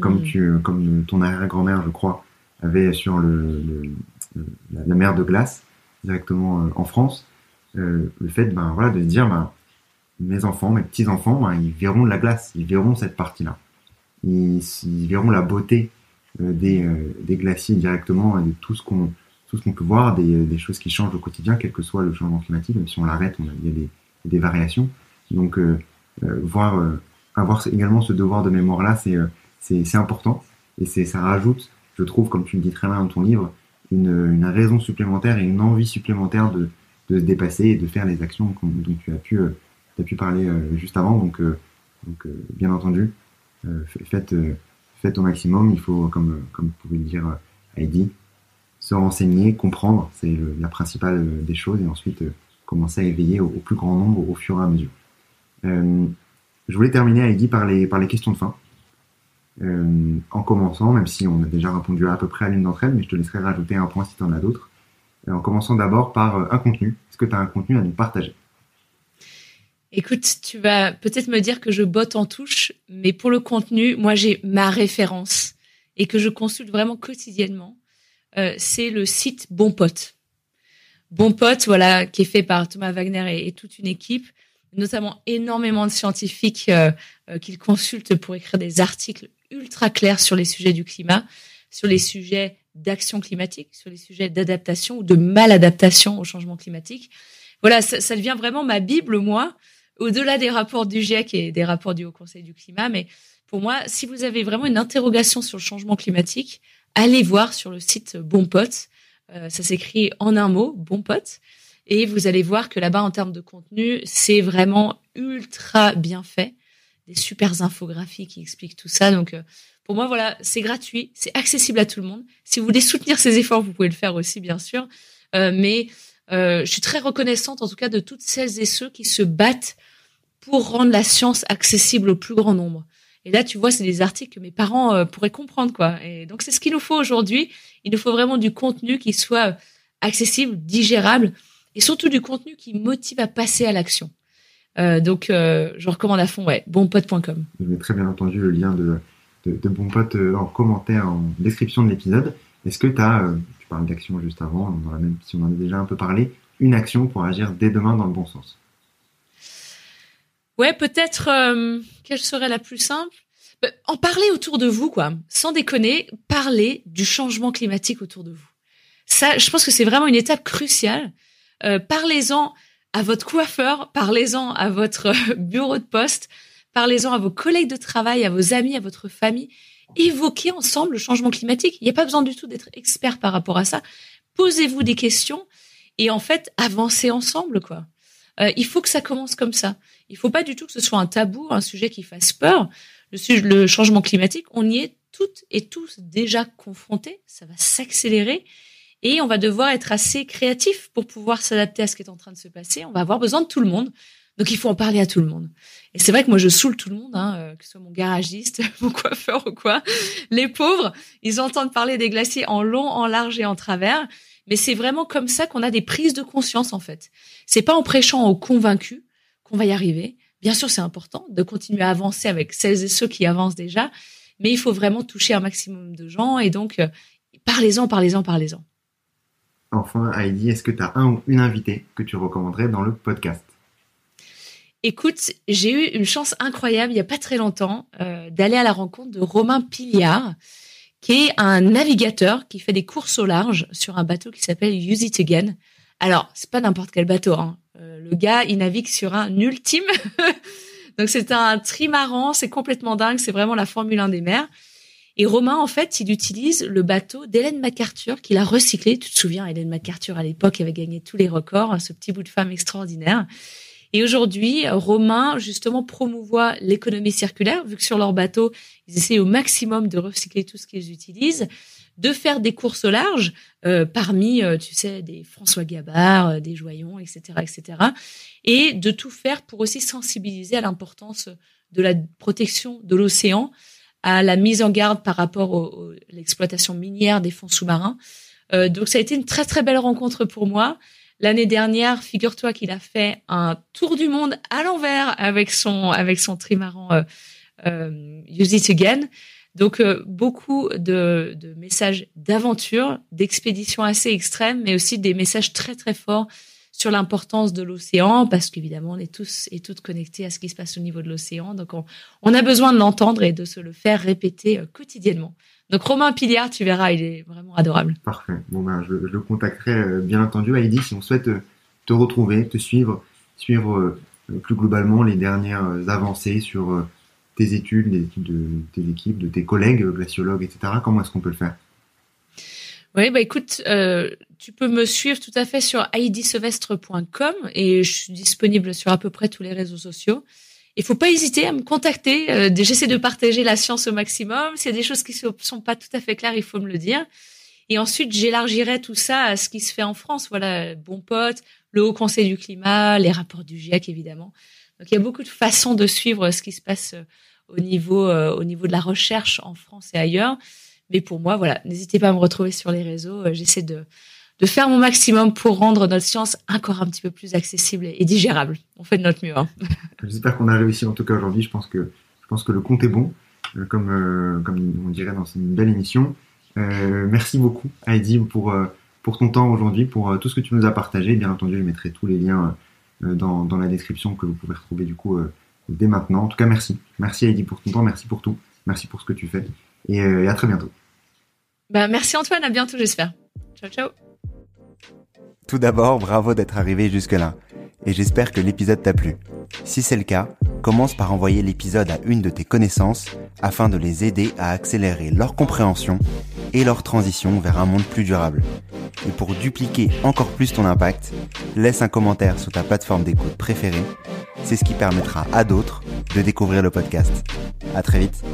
comme, mm. tu, comme ton arrière-grand-mère, je crois, avait sur le, la, mer de glace, directement en France, le fait ben, voilà, de se dire, ben, mes enfants, mes petits-enfants, ben, ils verront de la glace, ils verront cette partie-là. Ils, ils, verront la beauté des, des glaciers directement et de tout ce qu'on tout ce qu'on peut voir, des, des, choses qui changent au quotidien, quel que soit le changement climatique, même si on l'arrête, il y a des, des variations. Donc, euh, euh, voir, euh, avoir également ce devoir de mémoire-là, c'est important. Et ça rajoute, je trouve, comme tu le dis très bien dans ton livre, une, une raison supplémentaire et une envie supplémentaire de, de se dépasser et de faire les actions dont tu as pu, as pu parler juste avant. Donc, donc bien entendu, faites, faites au maximum. Il faut, comme, comme pouvait le dire Heidi, se renseigner, comprendre, c'est la principale euh, des choses, et ensuite euh, commencer à éveiller au, plus grand nombre au, fur et à mesure. Euh, je voulais terminer, Heidi, par les, questions de fin. en commençant, même si on a déjà répondu à, peu près à l'une d'entre elles, mais je te laisserai rajouter un point si tu en as d'autres. en commençant d'abord par un contenu. Est-ce que tu as un contenu à nous partager? Écoute, tu vas peut-être me dire que je botte en touche, mais pour le contenu, moi j'ai ma référence et que je consulte vraiment quotidiennement. Euh, c'est le site Bon Pote. Bon Pote, voilà, qui est fait par Thomas Wagner et, toute une équipe, notamment énormément de scientifiques euh, euh, qu'il consulte pour écrire des articles ultra clairs sur les sujets du climat, sur les sujets d'action climatique, sur les sujets d'adaptation ou de maladaptation au changement climatique. Voilà, ça, ça devient vraiment ma bible, moi, au-delà des rapports du GIEC et des rapports du Haut Conseil du climat. Mais pour moi, si vous avez vraiment une interrogation sur le changement climatique, allez voir sur le site Bon Pote. Euh, ça s'écrit en un mot, Bon Pote. Et vous allez voir que là-bas, en termes de contenu, c'est vraiment ultra bien fait. Des super infographies qui expliquent tout ça. Donc, euh, pour moi, voilà, c'est gratuit, c'est accessible à tout le monde. Si vous voulez soutenir ces efforts, vous pouvez le faire aussi, bien sûr. Euh, mais je suis très reconnaissante, en tout cas, de toutes celles et ceux qui se battent pour rendre la science accessible au plus grand nombre. Et là, tu vois, c'est des articles que mes parents euh, pourraient comprendre, quoi. Et donc, c'est ce qu'il nous faut aujourd'hui. Il nous faut vraiment du contenu qui soit euh, accessible, digérable, et surtout du contenu qui motive à passer à l'action. Euh, donc, euh, je recommande à fond, ouais, bonpote.com. Je mets très bien entendu le lien de, de, de Bonpote en commentaire, en description de l'épisode. Est-ce que tu as, tu parles d'action juste avant, dans la même, si on en a déjà un peu parlé, une action pour agir dès demain dans le bon sens? Ouais, peut-être euh, quelle serait la plus simple? Bah, En parler autour de vous, quoi. Sans déconner, parler du changement climatique autour de vous. Ça, je pense que c'est vraiment une étape cruciale. Euh, parlez-en à votre coiffeur, parlez-en à votre bureau de poste, parlez-en à vos collègues de travail, à vos amis, à votre famille. Évoquez ensemble le changement climatique. Il n'y a pas besoin du tout d'être expert par rapport à ça. Posez-vous des questions et en fait, avancez ensemble, quoi. Euh, il faut que ça commence comme ça. Il faut pas du tout que ce soit un tabou, un sujet qui fasse peur. Le changement climatique, on y est toutes et tous déjà confrontés. Ça va s'accélérer et on va devoir être assez créatif pour pouvoir s'adapter à ce qui est en train de se passer. On va avoir besoin de tout le monde. Donc il faut en parler à tout le monde. Et c'est vrai que moi je saoule tout le monde, hein, euh, que ce soit mon garagiste, mon coiffeur ou quoi. Les pauvres, ils entendent parler des glaciers en long, en large et en travers. Mais c'est vraiment comme ça qu'on a des prises de conscience en fait. C'est pas en prêchant aux convaincus qu'on va y arriver. Bien sûr, c'est important de continuer à avancer avec celles et ceux qui avancent déjà, mais il faut vraiment toucher un maximum de gens et donc euh, parlez-en, parlez-en, parlez-en. Enfin, Heidi, est-ce que tu as un ou une invitée que tu recommanderais dans le podcast? Écoute, j'ai eu une chance incroyable il y a pas très longtemps euh, d'aller à la rencontre de Romain Piliard, qui est un navigateur qui fait des courses au large sur un bateau qui s'appelle Use It Again. Alors, c'est pas n'importe quel bateau. Hein. Euh, le gars, il navigue sur un ultime. Donc, c'est un trimaran, c'est complètement dingue. C'est vraiment la Formule 1 des mers. Et Romain, en fait, il utilise le bateau d'Hélène MacArthur qu'il a recyclé. Tu te souviens, Hélène MacArthur, à l'époque, avait gagné tous les records, ce petit bout de femme extraordinaire. Et aujourd'hui, Romain, justement, promouvoit l'économie circulaire, vu que sur leur bateau, ils essaient au maximum de recycler tout ce qu'ils utilisent, de faire des courses au large, euh, parmi, euh, tu sais, des François Gabard, euh, des Joyons, etc., etc., et de tout faire pour aussi sensibiliser à l'importance de la protection de l'océan, à la mise en garde par rapport à l'exploitation minière des fonds sous-marins. donc ça a été une très très belle rencontre pour moi. L'année dernière, figure-toi qu'il a fait un tour du monde à l'envers avec son avec son trimaran euh, euh, Use It Again. Donc euh, beaucoup de, de messages d'aventure, d'expéditions assez extrêmes, mais aussi des messages très très forts sur l'importance de l'océan, parce qu'évidemment on est tous et toutes connectés à ce qui se passe au niveau de l'océan. Donc on, a besoin de l'entendre et de se le faire répéter euh, quotidiennement. Donc Romain Piliard, tu verras, il est vraiment adorable. Parfait. Bon ben je, le contacterai euh, bien entendu. Heidi, si on souhaite te retrouver, te suivre, suivre plus globalement les dernières avancées sur tes études, les études de tes équipes, de tes collègues glaciologues, etc. Comment est-ce qu'on peut le faire? Oui, bah écoute, euh, tu peux me suivre tout à fait sur aidisevestre.com et je suis disponible sur à peu près tous les réseaux sociaux. Il faut pas hésiter à me contacter. Euh, J'essaie de partager la science au maximum. S'il y a des choses qui sont pas tout à fait claires, il faut me le dire. Et ensuite, j'élargirai tout ça à ce qui se fait en France. Voilà, bon pote, le Haut Conseil du climat, les rapports du GIEC évidemment. Donc il y a beaucoup de façons de suivre ce qui se passe euh, au niveau euh, au niveau de la recherche en France et ailleurs. Mais pour moi, voilà, n'hésitez pas à me retrouver sur les réseaux. Euh, j'essaie de de faire mon maximum pour rendre notre science encore un petit peu plus accessible et digérable. On fait de notre mieux. Hein. J'espère qu'on a réussi en tout cas aujourd'hui. Je pense que je pense que le compte est bon, comme comme on dirait dans une belle émission. Euh, merci beaucoup Heidi pour pour ton temps aujourd'hui, pour tout ce que tu nous as partagé. Bien entendu, je mettrai tous les liens euh, dans, dans, la description que vous pouvez retrouver du coup euh, dès maintenant. En tout cas, merci. Merci Heidi pour ton temps, merci pour tout. Merci pour ce que tu fais. Et, euh, à très bientôt. Bah, merci Antoine, à bientôt j'espère. Ciao, ciao. Tout d'abord, bravo d'être arrivé jusque-là. Et j'espère que l'épisode t'a plu. Si c'est le cas, commence par envoyer l'épisode à une de tes connaissances afin de les aider à accélérer leur compréhension et leur transition vers un monde plus durable. Et pour dupliquer encore plus ton impact, laisse un commentaire sur ta plateforme d'écoute préférée. C'est ce qui permettra à d'autres de découvrir le podcast. À très vite.